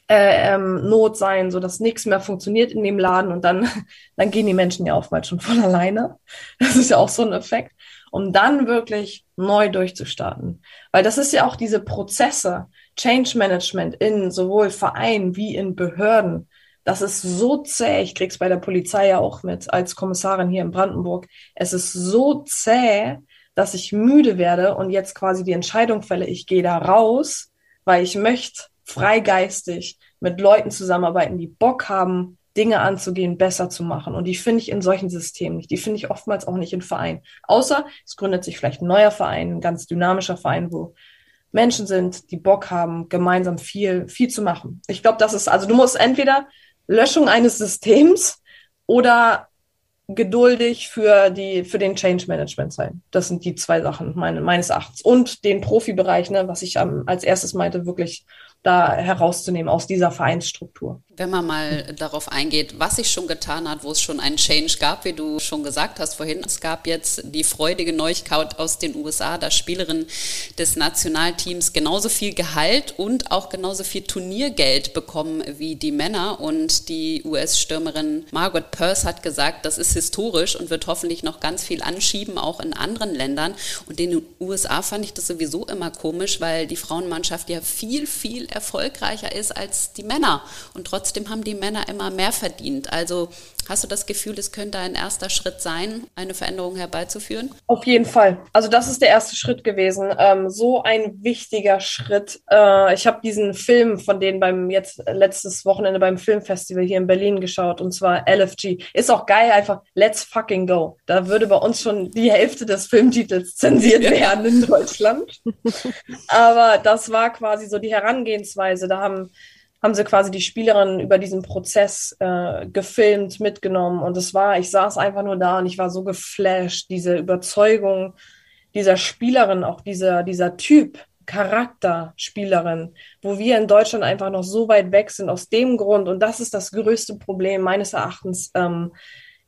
äh, ähm, sein, so dass nichts mehr funktioniert in dem Laden und dann, dann gehen die Menschen ja oftmals schon von alleine. Das ist ja auch so ein Effekt, um dann wirklich neu durchzustarten. Weil das ist ja auch diese Prozesse, Change Management in sowohl Vereinen wie in Behörden. Das ist so zäh. Ich krieg's bei der Polizei ja auch mit als Kommissarin hier in Brandenburg. Es ist so zäh, dass ich müde werde und jetzt quasi die Entscheidung fälle, ich gehe da raus, weil ich möchte freigeistig mit Leuten zusammenarbeiten, die Bock haben, Dinge anzugehen, besser zu machen. Und die finde ich in solchen Systemen nicht. Die finde ich oftmals auch nicht in Vereinen. Außer es gründet sich vielleicht ein neuer Verein, ein ganz dynamischer Verein, wo Menschen sind, die Bock haben, gemeinsam viel, viel zu machen. Ich glaube, das ist, also du musst entweder Löschung eines Systems oder geduldig für die für den Change Management sein. Das sind die zwei Sachen meine, meines Erachtens und den Profibereich, ne, was ich ähm, als erstes meinte, wirklich da herauszunehmen aus dieser Vereinsstruktur. Wenn man mal darauf eingeht, was sich schon getan hat, wo es schon einen Change gab, wie du schon gesagt hast vorhin, es gab jetzt die freudige Neuigkeit aus den USA, dass Spielerinnen des Nationalteams genauso viel Gehalt und auch genauso viel Turniergeld bekommen wie die Männer. Und die US-Stürmerin Margaret Purse hat gesagt, das ist historisch und wird hoffentlich noch ganz viel anschieben, auch in anderen Ländern. Und in den USA fand ich das sowieso immer komisch, weil die Frauenmannschaft ja viel, viel erfolgreicher ist als die Männer. Und trotzdem haben die Männer immer mehr verdient. Also Hast du das Gefühl, es könnte ein erster Schritt sein, eine Veränderung herbeizuführen? Auf jeden Fall. Also das ist der erste Schritt gewesen. Ähm, so ein wichtiger Schritt. Äh, ich habe diesen Film von denen beim jetzt letztes Wochenende beim Filmfestival hier in Berlin geschaut und zwar LFG. Ist auch geil, einfach Let's fucking go. Da würde bei uns schon die Hälfte des Filmtitels zensiert werden in Deutschland. Aber das war quasi so die Herangehensweise. Da haben haben sie quasi die Spielerin über diesen Prozess äh, gefilmt, mitgenommen. Und es war, ich saß einfach nur da und ich war so geflasht, diese Überzeugung dieser Spielerin, auch dieser, dieser Typ, Charakterspielerin, wo wir in Deutschland einfach noch so weit weg sind aus dem Grund. Und das ist das größte Problem meines Erachtens ähm,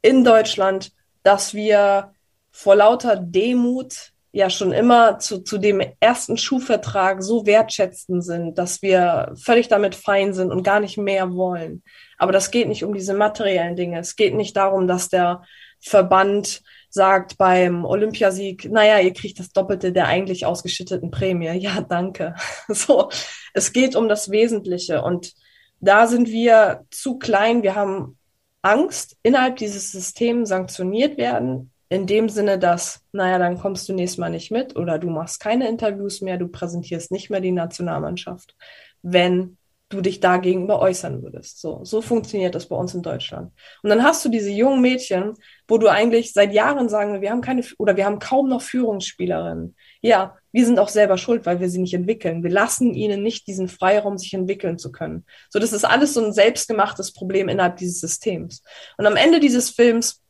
in Deutschland, dass wir vor lauter Demut ja schon immer zu, zu dem ersten Schuhvertrag so wertschätzend sind, dass wir völlig damit fein sind und gar nicht mehr wollen. Aber das geht nicht um diese materiellen Dinge. Es geht nicht darum, dass der Verband sagt beim Olympiasieg, naja, ihr kriegt das Doppelte der eigentlich ausgeschütteten Prämie. Ja, danke. So, es geht um das Wesentliche. Und da sind wir zu klein. Wir haben Angst, innerhalb dieses Systems sanktioniert werden, in dem Sinne, dass, naja, dann kommst du nächstes Mal nicht mit oder du machst keine Interviews mehr, du präsentierst nicht mehr die Nationalmannschaft, wenn du dich dagegenüber äußern würdest. So, so funktioniert das bei uns in Deutschland. Und dann hast du diese jungen Mädchen, wo du eigentlich seit Jahren sagen, wir haben keine oder wir haben kaum noch Führungsspielerinnen. Ja, wir sind auch selber schuld, weil wir sie nicht entwickeln. Wir lassen ihnen nicht diesen Freiraum, sich entwickeln zu können. So, das ist alles so ein selbstgemachtes Problem innerhalb dieses Systems. Und am Ende dieses Films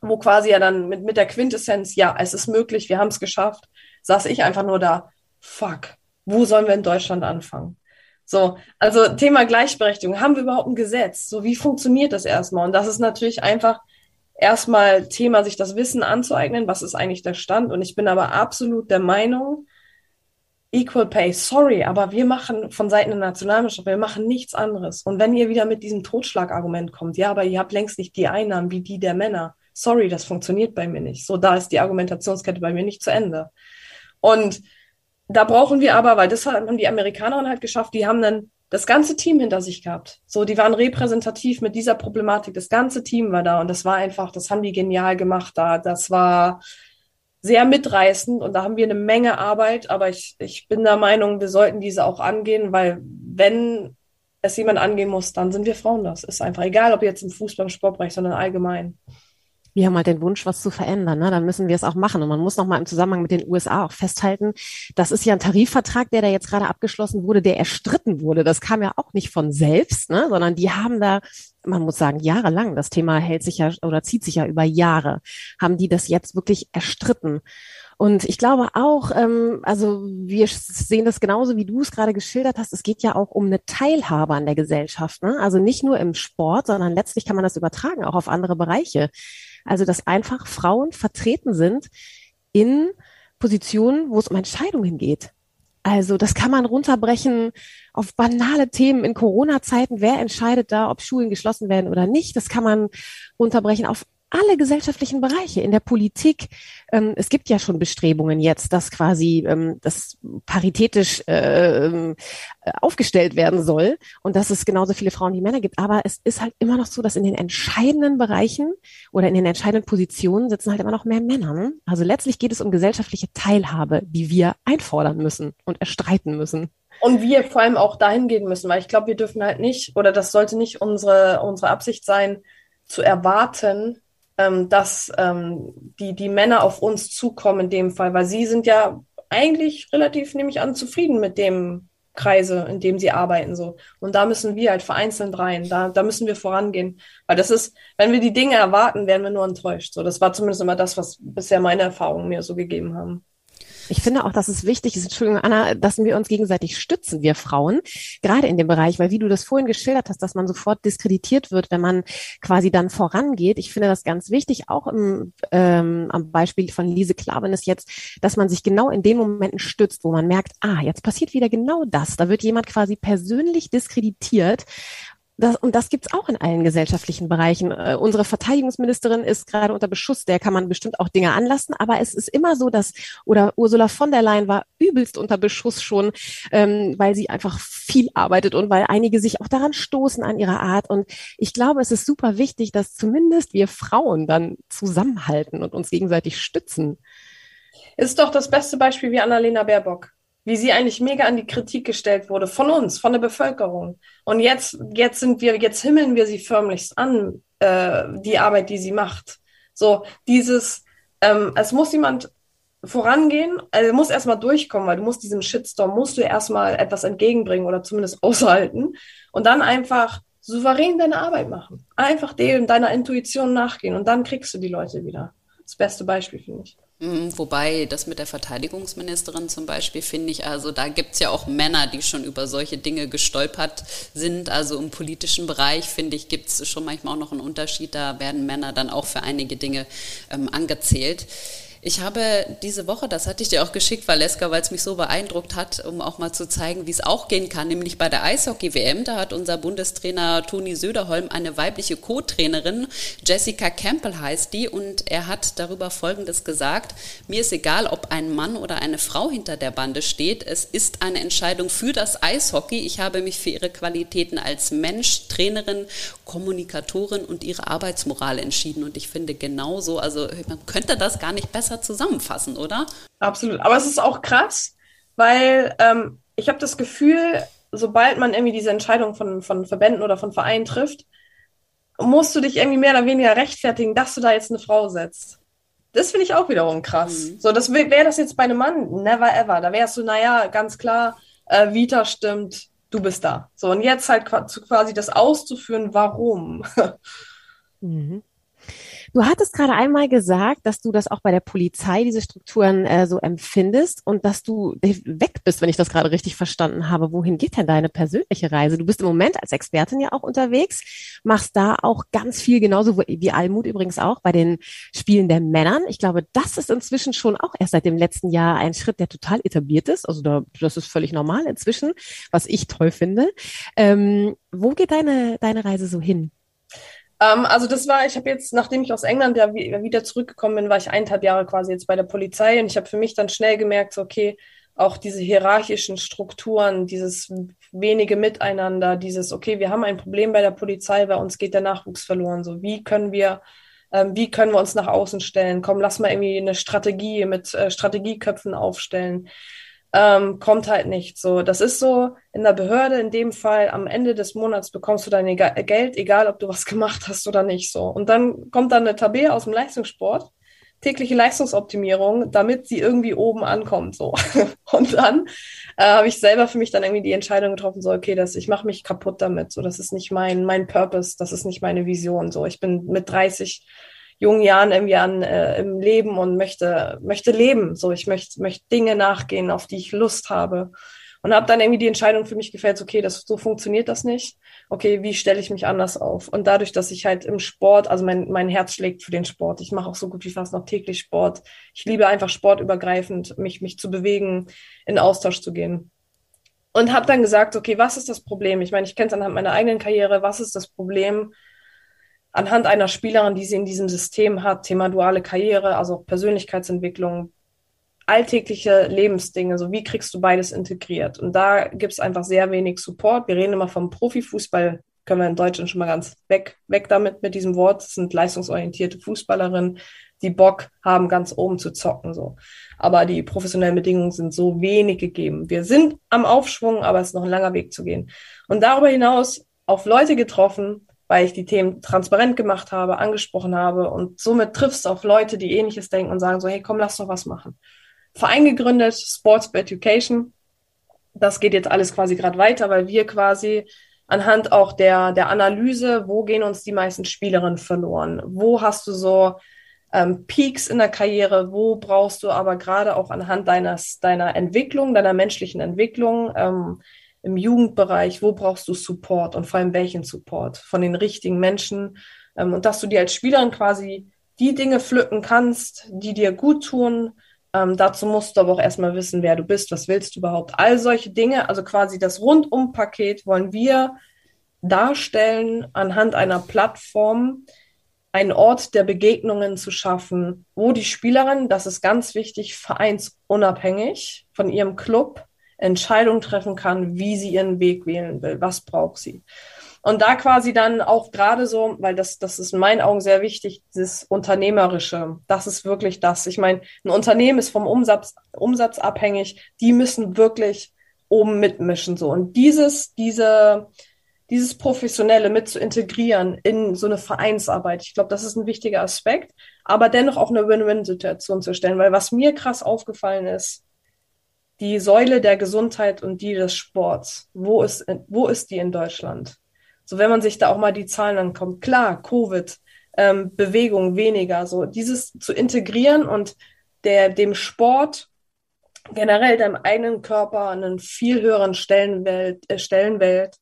wo quasi ja dann mit, mit der Quintessenz, ja, es ist möglich, wir haben es geschafft, saß ich einfach nur da, fuck, wo sollen wir in Deutschland anfangen? So, also Thema Gleichberechtigung, haben wir überhaupt ein Gesetz? So, wie funktioniert das erstmal? Und das ist natürlich einfach erstmal Thema, sich das Wissen anzueignen, was ist eigentlich der Stand? Und ich bin aber absolut der Meinung, Equal Pay, sorry, aber wir machen von Seiten der Nationalmannschaft, wir machen nichts anderes. Und wenn ihr wieder mit diesem Totschlagargument kommt, ja, aber ihr habt längst nicht die Einnahmen wie die der Männer, sorry, das funktioniert bei mir nicht. So, da ist die Argumentationskette bei mir nicht zu Ende. Und da brauchen wir aber, weil das haben die Amerikaner halt geschafft, die haben dann das ganze Team hinter sich gehabt. So, die waren repräsentativ mit dieser Problematik. Das ganze Team war da und das war einfach, das haben die genial gemacht da. Das war sehr mitreißend und da haben wir eine Menge Arbeit, aber ich, ich bin der Meinung, wir sollten diese auch angehen, weil wenn es jemand angehen muss, dann sind wir Frauen das. Ist einfach egal, ob jetzt im Fußball, im Sportbereich, sondern allgemein wir haben halt den Wunsch, was zu verändern, ne? dann müssen wir es auch machen. Und man muss nochmal im Zusammenhang mit den USA auch festhalten, das ist ja ein Tarifvertrag, der da jetzt gerade abgeschlossen wurde, der erstritten wurde. Das kam ja auch nicht von selbst, ne? sondern die haben da, man muss sagen, jahrelang, das Thema hält sich ja oder zieht sich ja über Jahre, haben die das jetzt wirklich erstritten. Und ich glaube auch, ähm, also wir sehen das genauso, wie du es gerade geschildert hast. Es geht ja auch um eine Teilhabe an der Gesellschaft. Ne? Also nicht nur im Sport, sondern letztlich kann man das übertragen auch auf andere Bereiche. Also, dass einfach Frauen vertreten sind in Positionen, wo es um Entscheidungen geht. Also das kann man runterbrechen auf banale Themen in Corona-Zeiten. Wer entscheidet da, ob Schulen geschlossen werden oder nicht? Das kann man runterbrechen auf alle gesellschaftlichen Bereiche, in der Politik. Ähm, es gibt ja schon Bestrebungen jetzt, dass quasi ähm, das paritätisch äh, aufgestellt werden soll und dass es genauso viele Frauen wie Männer gibt. Aber es ist halt immer noch so, dass in den entscheidenden Bereichen oder in den entscheidenden Positionen sitzen halt immer noch mehr Männer. Ne? Also letztlich geht es um gesellschaftliche Teilhabe, die wir einfordern müssen und erstreiten müssen. Und wir vor allem auch dahin gehen müssen, weil ich glaube, wir dürfen halt nicht, oder das sollte nicht unsere, unsere Absicht sein, zu erwarten, ähm, dass ähm, die, die Männer auf uns zukommen in dem Fall, weil sie sind ja eigentlich relativ, nehme ich an, zufrieden mit dem Kreise, in dem sie arbeiten, so. Und da müssen wir halt vereinzelt rein. Da, da müssen wir vorangehen. Weil das ist, wenn wir die Dinge erwarten, werden wir nur enttäuscht. So, das war zumindest immer das, was bisher meine Erfahrungen mir so gegeben haben. Ich finde auch, dass es wichtig ist, Entschuldigung, Anna, dass wir uns gegenseitig stützen, wir Frauen, gerade in dem Bereich, weil wie du das vorhin geschildert hast, dass man sofort diskreditiert wird, wenn man quasi dann vorangeht. Ich finde das ganz wichtig, auch im, ähm, am Beispiel von Lise Klaven ist jetzt, dass man sich genau in den Momenten stützt, wo man merkt, ah, jetzt passiert wieder genau das. Da wird jemand quasi persönlich diskreditiert das, und das gibt's auch in allen gesellschaftlichen Bereichen. Äh, unsere Verteidigungsministerin ist gerade unter Beschuss, der kann man bestimmt auch Dinge anlassen, aber es ist immer so, dass, oder Ursula von der Leyen war übelst unter Beschuss schon, ähm, weil sie einfach viel arbeitet und weil einige sich auch daran stoßen an ihrer Art. Und ich glaube, es ist super wichtig, dass zumindest wir Frauen dann zusammenhalten und uns gegenseitig stützen. Ist doch das beste Beispiel wie Annalena Baerbock wie sie eigentlich mega an die Kritik gestellt wurde von uns, von der Bevölkerung. Und jetzt, jetzt sind wir, jetzt himmeln wir sie förmlichst an, äh, die Arbeit, die sie macht. So, dieses, ähm, es muss jemand vorangehen, also muss erstmal durchkommen, weil du musst diesem Shitstorm, musst du erstmal etwas entgegenbringen oder zumindest aushalten und dann einfach souverän deine Arbeit machen. Einfach dem, deiner Intuition nachgehen und dann kriegst du die Leute wieder. Das beste Beispiel, finde ich. Mhm, wobei das mit der Verteidigungsministerin zum Beispiel finde ich, also da gibt es ja auch Männer, die schon über solche Dinge gestolpert sind. Also im politischen Bereich, finde ich, gibt es schon manchmal auch noch einen Unterschied. Da werden Männer dann auch für einige Dinge ähm, angezählt. Ich habe diese Woche, das hatte ich dir auch geschickt, Valeska, weil es mich so beeindruckt hat, um auch mal zu zeigen, wie es auch gehen kann, nämlich bei der Eishockey-WM. Da hat unser Bundestrainer Toni Söderholm eine weibliche Co-Trainerin, Jessica Campbell heißt die, und er hat darüber Folgendes gesagt, mir ist egal, ob ein Mann oder eine Frau hinter der Bande steht, es ist eine Entscheidung für das Eishockey. Ich habe mich für ihre Qualitäten als Mensch, Trainerin, Kommunikatorin und ihre Arbeitsmoral entschieden und ich finde genauso, also man könnte das gar nicht besser besser zusammenfassen, oder? Absolut. Aber es ist auch krass, weil ähm, ich habe das Gefühl, sobald man irgendwie diese Entscheidung von, von Verbänden oder von Vereinen trifft, musst du dich irgendwie mehr oder weniger rechtfertigen, dass du da jetzt eine Frau setzt. Das finde ich auch wiederum krass. Mhm. So, das wäre das jetzt bei einem Mann, never ever. Da wärst du, naja, ganz klar, äh, Vita stimmt, du bist da. So, und jetzt halt quasi das auszuführen, warum. Mhm. Du hattest gerade einmal gesagt, dass du das auch bei der Polizei, diese Strukturen äh, so empfindest und dass du weg bist, wenn ich das gerade richtig verstanden habe. Wohin geht denn deine persönliche Reise? Du bist im Moment als Expertin ja auch unterwegs, machst da auch ganz viel, genauso wie Almut übrigens auch, bei den Spielen der Männern. Ich glaube, das ist inzwischen schon auch erst seit dem letzten Jahr ein Schritt, der total etabliert ist. Also da, das ist völlig normal inzwischen, was ich toll finde. Ähm, wo geht deine, deine Reise so hin? Ähm, also das war, ich habe jetzt, nachdem ich aus England ja wieder zurückgekommen bin, war ich eineinhalb Jahre quasi jetzt bei der Polizei und ich habe für mich dann schnell gemerkt, so, okay, auch diese hierarchischen Strukturen, dieses wenige Miteinander, dieses, okay, wir haben ein Problem bei der Polizei, bei uns geht der Nachwuchs verloren. So, wie können wir, ähm, wie können wir uns nach außen stellen? Komm, lass mal irgendwie eine Strategie mit äh, Strategieköpfen aufstellen ähm, kommt halt nicht so. Das ist so in der Behörde in dem Fall, am Ende des Monats bekommst du dein Ega Geld, egal ob du was gemacht hast oder nicht so. Und dann kommt dann eine Tabelle aus dem Leistungssport, tägliche Leistungsoptimierung, damit sie irgendwie oben ankommt so. Und dann äh, habe ich selber für mich dann irgendwie die Entscheidung getroffen, so okay, das, ich mache mich kaputt damit, so das ist nicht mein mein Purpose, das ist nicht meine Vision, so ich bin mit 30 jungen Jahren irgendwie an äh, im Leben und möchte möchte leben. So, ich möchte möchte Dinge nachgehen, auf die ich Lust habe. Und habe dann irgendwie die Entscheidung für mich gefällt, okay, das so funktioniert das nicht. Okay, wie stelle ich mich anders auf? Und dadurch, dass ich halt im Sport, also mein, mein Herz schlägt für den Sport. Ich mache auch so gut wie fast noch täglich Sport. Ich liebe einfach sportübergreifend, mich, mich zu bewegen, in Austausch zu gehen. Und habe dann gesagt, okay, was ist das Problem? Ich meine, ich kenne es anhand meiner eigenen Karriere. Was ist das Problem? Anhand einer Spielerin, die sie in diesem System hat, Thema duale Karriere, also auch Persönlichkeitsentwicklung, alltägliche Lebensdinge, so wie kriegst du beides integriert? Und da gibt es einfach sehr wenig Support. Wir reden immer vom Profifußball, können wir in Deutschland schon mal ganz weg, weg damit mit diesem Wort. Das sind leistungsorientierte Fußballerinnen, die Bock haben, ganz oben zu zocken, so. Aber die professionellen Bedingungen sind so wenig gegeben. Wir sind am Aufschwung, aber es ist noch ein langer Weg zu gehen. Und darüber hinaus auf Leute getroffen, weil ich die Themen transparent gemacht habe, angesprochen habe und somit triffst du auf Leute, die ähnliches denken und sagen so, hey, komm, lass doch was machen. Verein gegründet, Sports for Education. das geht jetzt alles quasi gerade weiter, weil wir quasi anhand auch der, der Analyse, wo gehen uns die meisten Spielerinnen verloren? Wo hast du so ähm, Peaks in der Karriere? Wo brauchst du aber gerade auch anhand deines, deiner Entwicklung, deiner menschlichen Entwicklung ähm, im Jugendbereich, wo brauchst du Support und vor allem welchen Support von den richtigen Menschen? Ähm, und dass du dir als Spielerin quasi die Dinge pflücken kannst, die dir gut tun, ähm, dazu musst du aber auch erstmal wissen, wer du bist, was willst du überhaupt. All solche Dinge, also quasi das Rundumpaket wollen wir darstellen, anhand einer Plattform einen Ort der Begegnungen zu schaffen, wo die Spielerin, das ist ganz wichtig, vereinsunabhängig von ihrem Club Entscheidungen treffen kann, wie sie ihren Weg wählen will, was braucht sie. Und da quasi dann auch gerade so, weil das, das ist in meinen Augen sehr wichtig, das Unternehmerische, das ist wirklich das. Ich meine, ein Unternehmen ist vom Umsatz, Umsatz abhängig, die müssen wirklich oben mitmischen, so. Und dieses, diese, dieses Professionelle mit zu integrieren in so eine Vereinsarbeit, ich glaube, das ist ein wichtiger Aspekt, aber dennoch auch eine Win-Win-Situation zu stellen, weil was mir krass aufgefallen ist, die Säule der Gesundheit und die des Sports, wo ist, wo ist die in Deutschland? So, wenn man sich da auch mal die Zahlen ankommt, klar, Covid, ähm, Bewegung weniger, so dieses zu integrieren und der, dem Sport generell deinem eigenen Körper einen viel höheren Stellenwert, äh, Stellenwert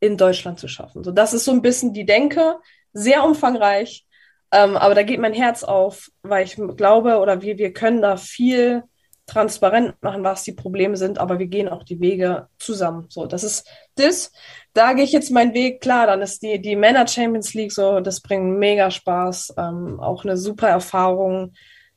in Deutschland zu schaffen. So, das ist so ein bisschen die Denke, sehr umfangreich, ähm, aber da geht mein Herz auf, weil ich glaube oder wir, wir können da viel transparent machen, was die Probleme sind, aber wir gehen auch die Wege zusammen. So, das ist das. Da gehe ich jetzt meinen Weg. Klar, dann ist die, die Männer Champions League so, das bringt mega Spaß, ähm, auch eine super Erfahrung.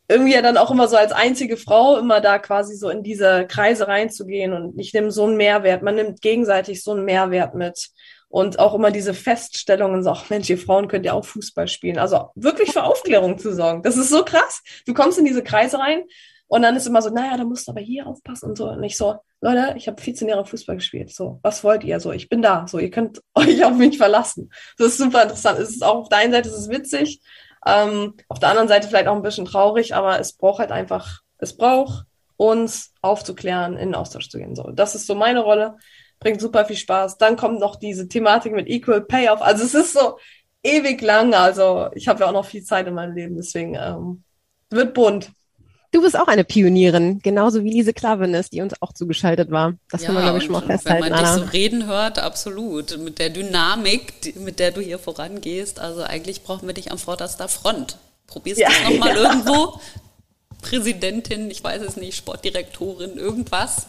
Irgendwie ja dann auch immer so als einzige Frau immer da quasi so in diese Kreise reinzugehen und ich nehme so einen Mehrwert. Man nimmt gegenseitig so einen Mehrwert mit. Und auch immer diese Feststellungen, so, ach Mensch, ihr Frauen könnt ja auch Fußball spielen. Also wirklich für Aufklärung zu sorgen. Das ist so krass. Du kommst in diese Kreise rein und dann ist immer so, naja, da musst du aber hier aufpassen und so. Und ich so, Leute, ich habe 14 Jahre Fußball gespielt. So, was wollt ihr? So, ich bin da. So, ihr könnt euch auf mich verlassen. Das ist super interessant. Es ist auch auf der einen Seite ist es witzig, ähm, auf der anderen Seite vielleicht auch ein bisschen traurig, aber es braucht halt einfach, es braucht uns aufzuklären, in den Austausch zu gehen. So, das ist so meine Rolle. Bringt super viel Spaß. Dann kommt noch diese Thematik mit Equal Payoff. Also es ist so ewig lang. Also ich habe ja auch noch viel Zeit in meinem Leben, deswegen ähm, wird bunt. Du bist auch eine Pionierin, genauso wie Lise Klavenes, die uns auch zugeschaltet war. Das ja, kann man, glaube ich, schon mal festhalten. Wenn man dich so reden hört, absolut. Mit der Dynamik, mit der du hier vorangehst. Also eigentlich brauchen wir dich am vorderster Front. Probierst ja, du es nochmal ja. irgendwo? Präsidentin, ich weiß es nicht, Sportdirektorin, irgendwas?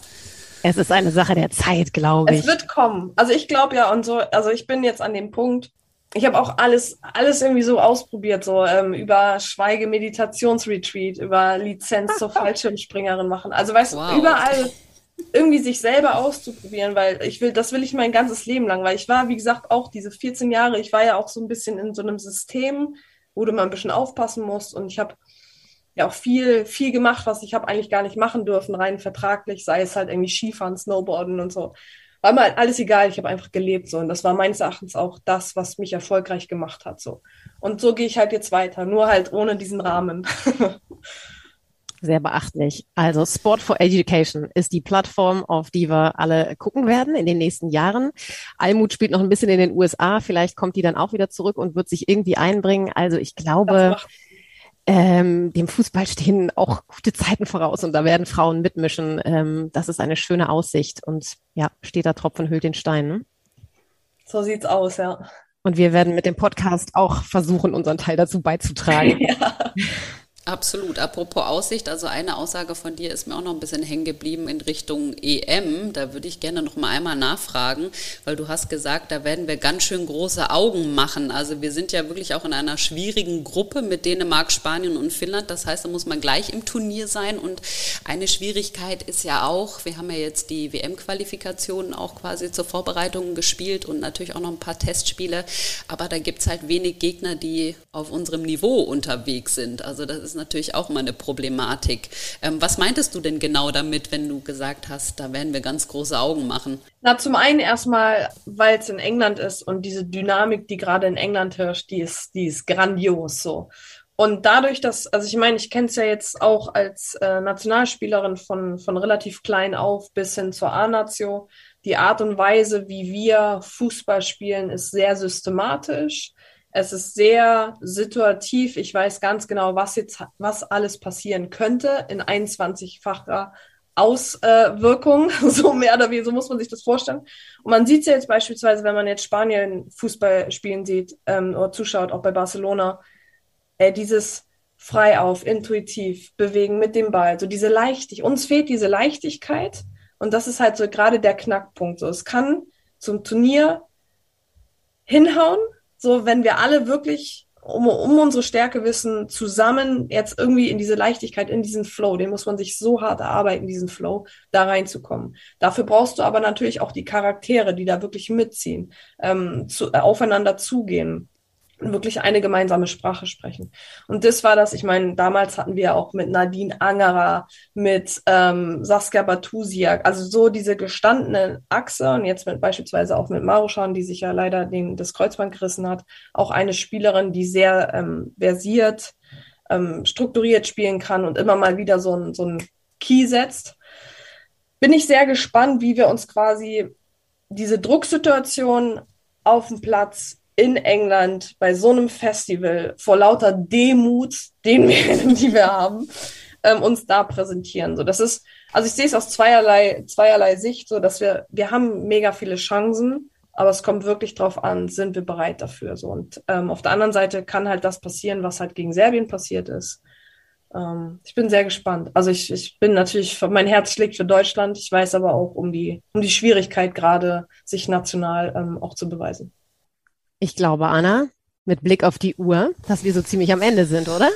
Es ist eine Sache der Zeit, glaube ich. Es wird kommen. Also ich glaube ja und so, also ich bin jetzt an dem Punkt, ich habe auch alles, alles irgendwie so ausprobiert, so ähm, über Schweige-Meditationsretreat, über Lizenz zur Fallschirmspringerin machen. Also weißt wow. du, überall irgendwie sich selber auszuprobieren, weil ich will, das will ich mein ganzes Leben lang, weil ich war, wie gesagt, auch diese 14 Jahre, ich war ja auch so ein bisschen in so einem System, wo du mal ein bisschen aufpassen musst und ich habe ja auch viel, viel gemacht, was ich habe eigentlich gar nicht machen dürfen, rein vertraglich, sei es halt irgendwie Skifahren, Snowboarden und so war mir alles egal, ich habe einfach gelebt so. Und das war meines Erachtens auch das, was mich erfolgreich gemacht hat. So. Und so gehe ich halt jetzt weiter, nur halt ohne diesen Rahmen. Sehr beachtlich. Also Sport for Education ist die Plattform, auf die wir alle gucken werden in den nächsten Jahren. Almut spielt noch ein bisschen in den USA. Vielleicht kommt die dann auch wieder zurück und wird sich irgendwie einbringen. Also ich glaube, ähm, dem Fußball stehen auch gute Zeiten voraus und da werden Frauen mitmischen. Ähm, das ist eine schöne Aussicht und ja, steht da Tropfen hüllt den Stein. Ne? So sieht's aus, ja. Und wir werden mit dem Podcast auch versuchen, unseren Teil dazu beizutragen. ja. Absolut. Apropos Aussicht, also eine Aussage von dir ist mir auch noch ein bisschen hängen geblieben in Richtung EM. Da würde ich gerne noch mal einmal nachfragen, weil du hast gesagt, da werden wir ganz schön große Augen machen. Also wir sind ja wirklich auch in einer schwierigen Gruppe mit Dänemark, Spanien und Finnland. Das heißt, da muss man gleich im Turnier sein. Und eine Schwierigkeit ist ja auch, wir haben ja jetzt die WM-Qualifikationen auch quasi zur Vorbereitung gespielt und natürlich auch noch ein paar Testspiele. Aber da gibt es halt wenig Gegner, die auf unserem Niveau unterwegs sind. Also das ist ist natürlich auch mal eine Problematik. Ähm, was meintest du denn genau damit, wenn du gesagt hast, da werden wir ganz große Augen machen? Na, zum einen erstmal, weil es in England ist und diese Dynamik, die gerade in England herrscht, die ist, die ist grandios so. Und dadurch, dass, also ich meine, ich kenne es ja jetzt auch als äh, Nationalspielerin von, von relativ klein auf bis hin zur A-Nation. Die Art und Weise, wie wir Fußball spielen, ist sehr systematisch. Es ist sehr situativ. Ich weiß ganz genau, was jetzt, was alles passieren könnte in 21-facher Auswirkung, so mehr oder weniger, so muss man sich das vorstellen. Und man sieht es ja jetzt beispielsweise, wenn man jetzt Spanien Fußball spielen sieht ähm, oder zuschaut, auch bei Barcelona, äh, dieses frei auf, intuitiv bewegen mit dem Ball, so diese Leichtigkeit. Uns fehlt diese Leichtigkeit und das ist halt so gerade der Knackpunkt. So, es kann zum Turnier hinhauen, so wenn wir alle wirklich um, um unsere Stärke wissen, zusammen jetzt irgendwie in diese Leichtigkeit, in diesen Flow, den muss man sich so hart erarbeiten, diesen Flow, da reinzukommen. Dafür brauchst du aber natürlich auch die Charaktere, die da wirklich mitziehen, ähm, zu, äh, aufeinander zugehen wirklich eine gemeinsame Sprache sprechen. Und das war das, ich meine, damals hatten wir auch mit Nadine Angerer, mit ähm, Saskia Batusiak, also so diese gestandene Achse und jetzt mit beispielsweise auch mit Maruschan, die sich ja leider den, das Kreuzband gerissen hat, auch eine Spielerin, die sehr ähm, versiert, ähm, strukturiert spielen kann und immer mal wieder so ein, so ein Key setzt. Bin ich sehr gespannt, wie wir uns quasi diese Drucksituation auf dem Platz in England bei so einem Festival vor lauter Demut, den wir, die wir haben, ähm, uns da präsentieren. So, das ist, also ich sehe es aus zweierlei, zweierlei Sicht, so dass wir, wir haben mega viele Chancen, aber es kommt wirklich drauf an, sind wir bereit dafür. So und ähm, auf der anderen Seite kann halt das passieren, was halt gegen Serbien passiert ist. Ähm, ich bin sehr gespannt. Also ich, ich bin natürlich, mein Herz schlägt für Deutschland. Ich weiß aber auch um die, um die Schwierigkeit gerade, sich national ähm, auch zu beweisen. Ich glaube, Anna, mit Blick auf die Uhr, dass wir so ziemlich am Ende sind, oder?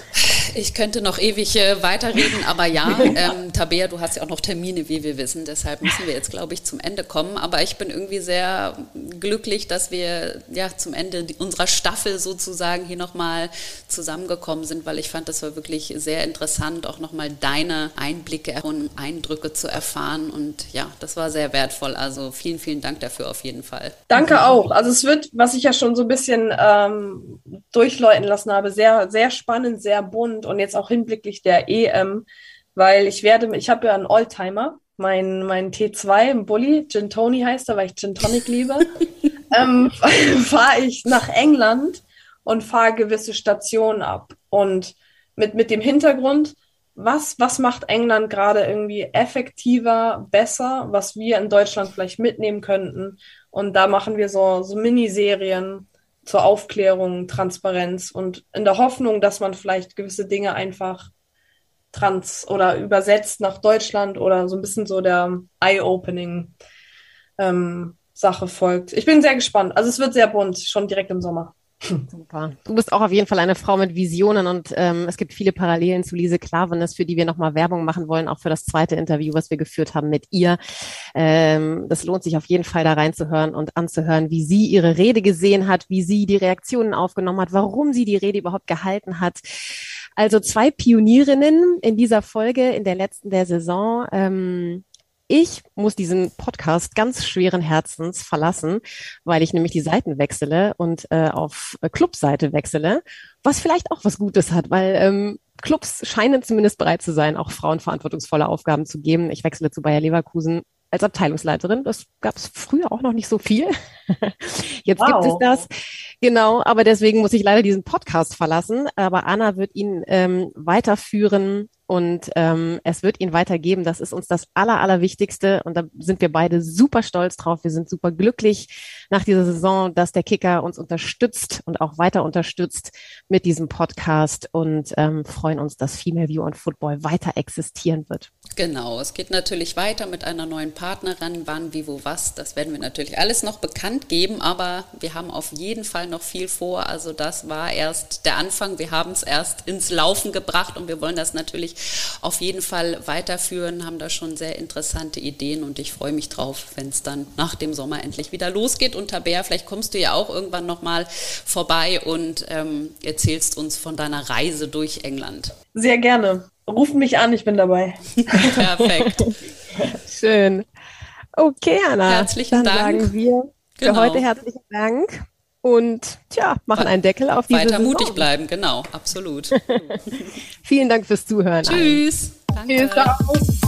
Ich könnte noch ewig äh, weiterreden, aber ja, ähm, Tabea, du hast ja auch noch Termine, wie wir wissen. Deshalb müssen wir jetzt, glaube ich, zum Ende kommen. Aber ich bin irgendwie sehr glücklich, dass wir ja zum Ende unserer Staffel sozusagen hier nochmal zusammengekommen sind, weil ich fand, das war wirklich sehr interessant, auch nochmal deine Einblicke und Eindrücke zu erfahren. Und ja, das war sehr wertvoll. Also vielen, vielen Dank dafür auf jeden Fall. Danke auch. Also es wird, was ich ja schon so ein bisschen ähm, durchläuten lassen habe, sehr, sehr spannend, sehr bunt und jetzt auch hinblicklich der EM, weil ich werde, ich habe ja einen Oldtimer, mein, mein T2 ein Bulli, Gin Tony heißt er, weil ich Gin Tonic liebe, ähm, fahre ich nach England und fahre gewisse Stationen ab. Und mit, mit dem Hintergrund, was, was macht England gerade irgendwie effektiver, besser, was wir in Deutschland vielleicht mitnehmen könnten. Und da machen wir so, so Miniserien, zur Aufklärung, Transparenz und in der Hoffnung, dass man vielleicht gewisse Dinge einfach trans oder übersetzt nach Deutschland oder so ein bisschen so der Eye-Opening ähm, Sache folgt. Ich bin sehr gespannt. Also es wird sehr bunt, schon direkt im Sommer. Super. Du bist auch auf jeden Fall eine Frau mit Visionen und ähm, es gibt viele Parallelen zu Lise Klavenes, für die wir nochmal Werbung machen wollen, auch für das zweite Interview, was wir geführt haben mit ihr. Ähm, das lohnt sich auf jeden Fall da reinzuhören und anzuhören, wie sie ihre Rede gesehen hat, wie sie die Reaktionen aufgenommen hat, warum sie die Rede überhaupt gehalten hat. Also zwei Pionierinnen in dieser Folge, in der letzten der Saison. Ähm, ich muss diesen Podcast ganz schweren Herzens verlassen, weil ich nämlich die Seiten wechsle und äh, auf Clubseite wechsle, was vielleicht auch was Gutes hat, weil ähm, Clubs scheinen zumindest bereit zu sein, auch Frauen verantwortungsvolle Aufgaben zu geben. Ich wechsle zu Bayer Leverkusen als Abteilungsleiterin. Das gab es früher auch noch nicht so viel. Jetzt wow. gibt es das. Genau, aber deswegen muss ich leider diesen Podcast verlassen. Aber Anna wird ihn ähm, weiterführen und ähm, es wird ihn weitergeben. Das ist uns das Aller, Allerwichtigste. Und da sind wir beide super stolz drauf. Wir sind super glücklich nach dieser Saison, dass der Kicker uns unterstützt und auch weiter unterstützt mit diesem Podcast und ähm, freuen uns, dass Female View und Football weiter existieren wird. Genau, es geht natürlich weiter mit einer neuen Partnerin. Wann, wie, wo, was, das werden wir natürlich alles noch bekannt geben. Aber wir haben auf jeden Fall noch viel vor. Also das war erst der Anfang. Wir haben es erst ins Laufen gebracht und wir wollen das natürlich auf jeden Fall weiterführen, haben da schon sehr interessante Ideen und ich freue mich drauf, wenn es dann nach dem Sommer endlich wieder losgeht. Und Tabea, vielleicht kommst du ja auch irgendwann nochmal vorbei und ähm, erzählst uns von deiner Reise durch England. Sehr gerne. Ruf mich an, ich bin dabei. Perfekt. Schön. Okay, Anna. Herzlichen dann Dank. sagen wir für genau. heute herzlichen Dank und tja, machen einen Deckel auf diese Weiter Saison. mutig bleiben, genau, absolut. Vielen Dank fürs Zuhören. Tschüss. Danke. Tschüss.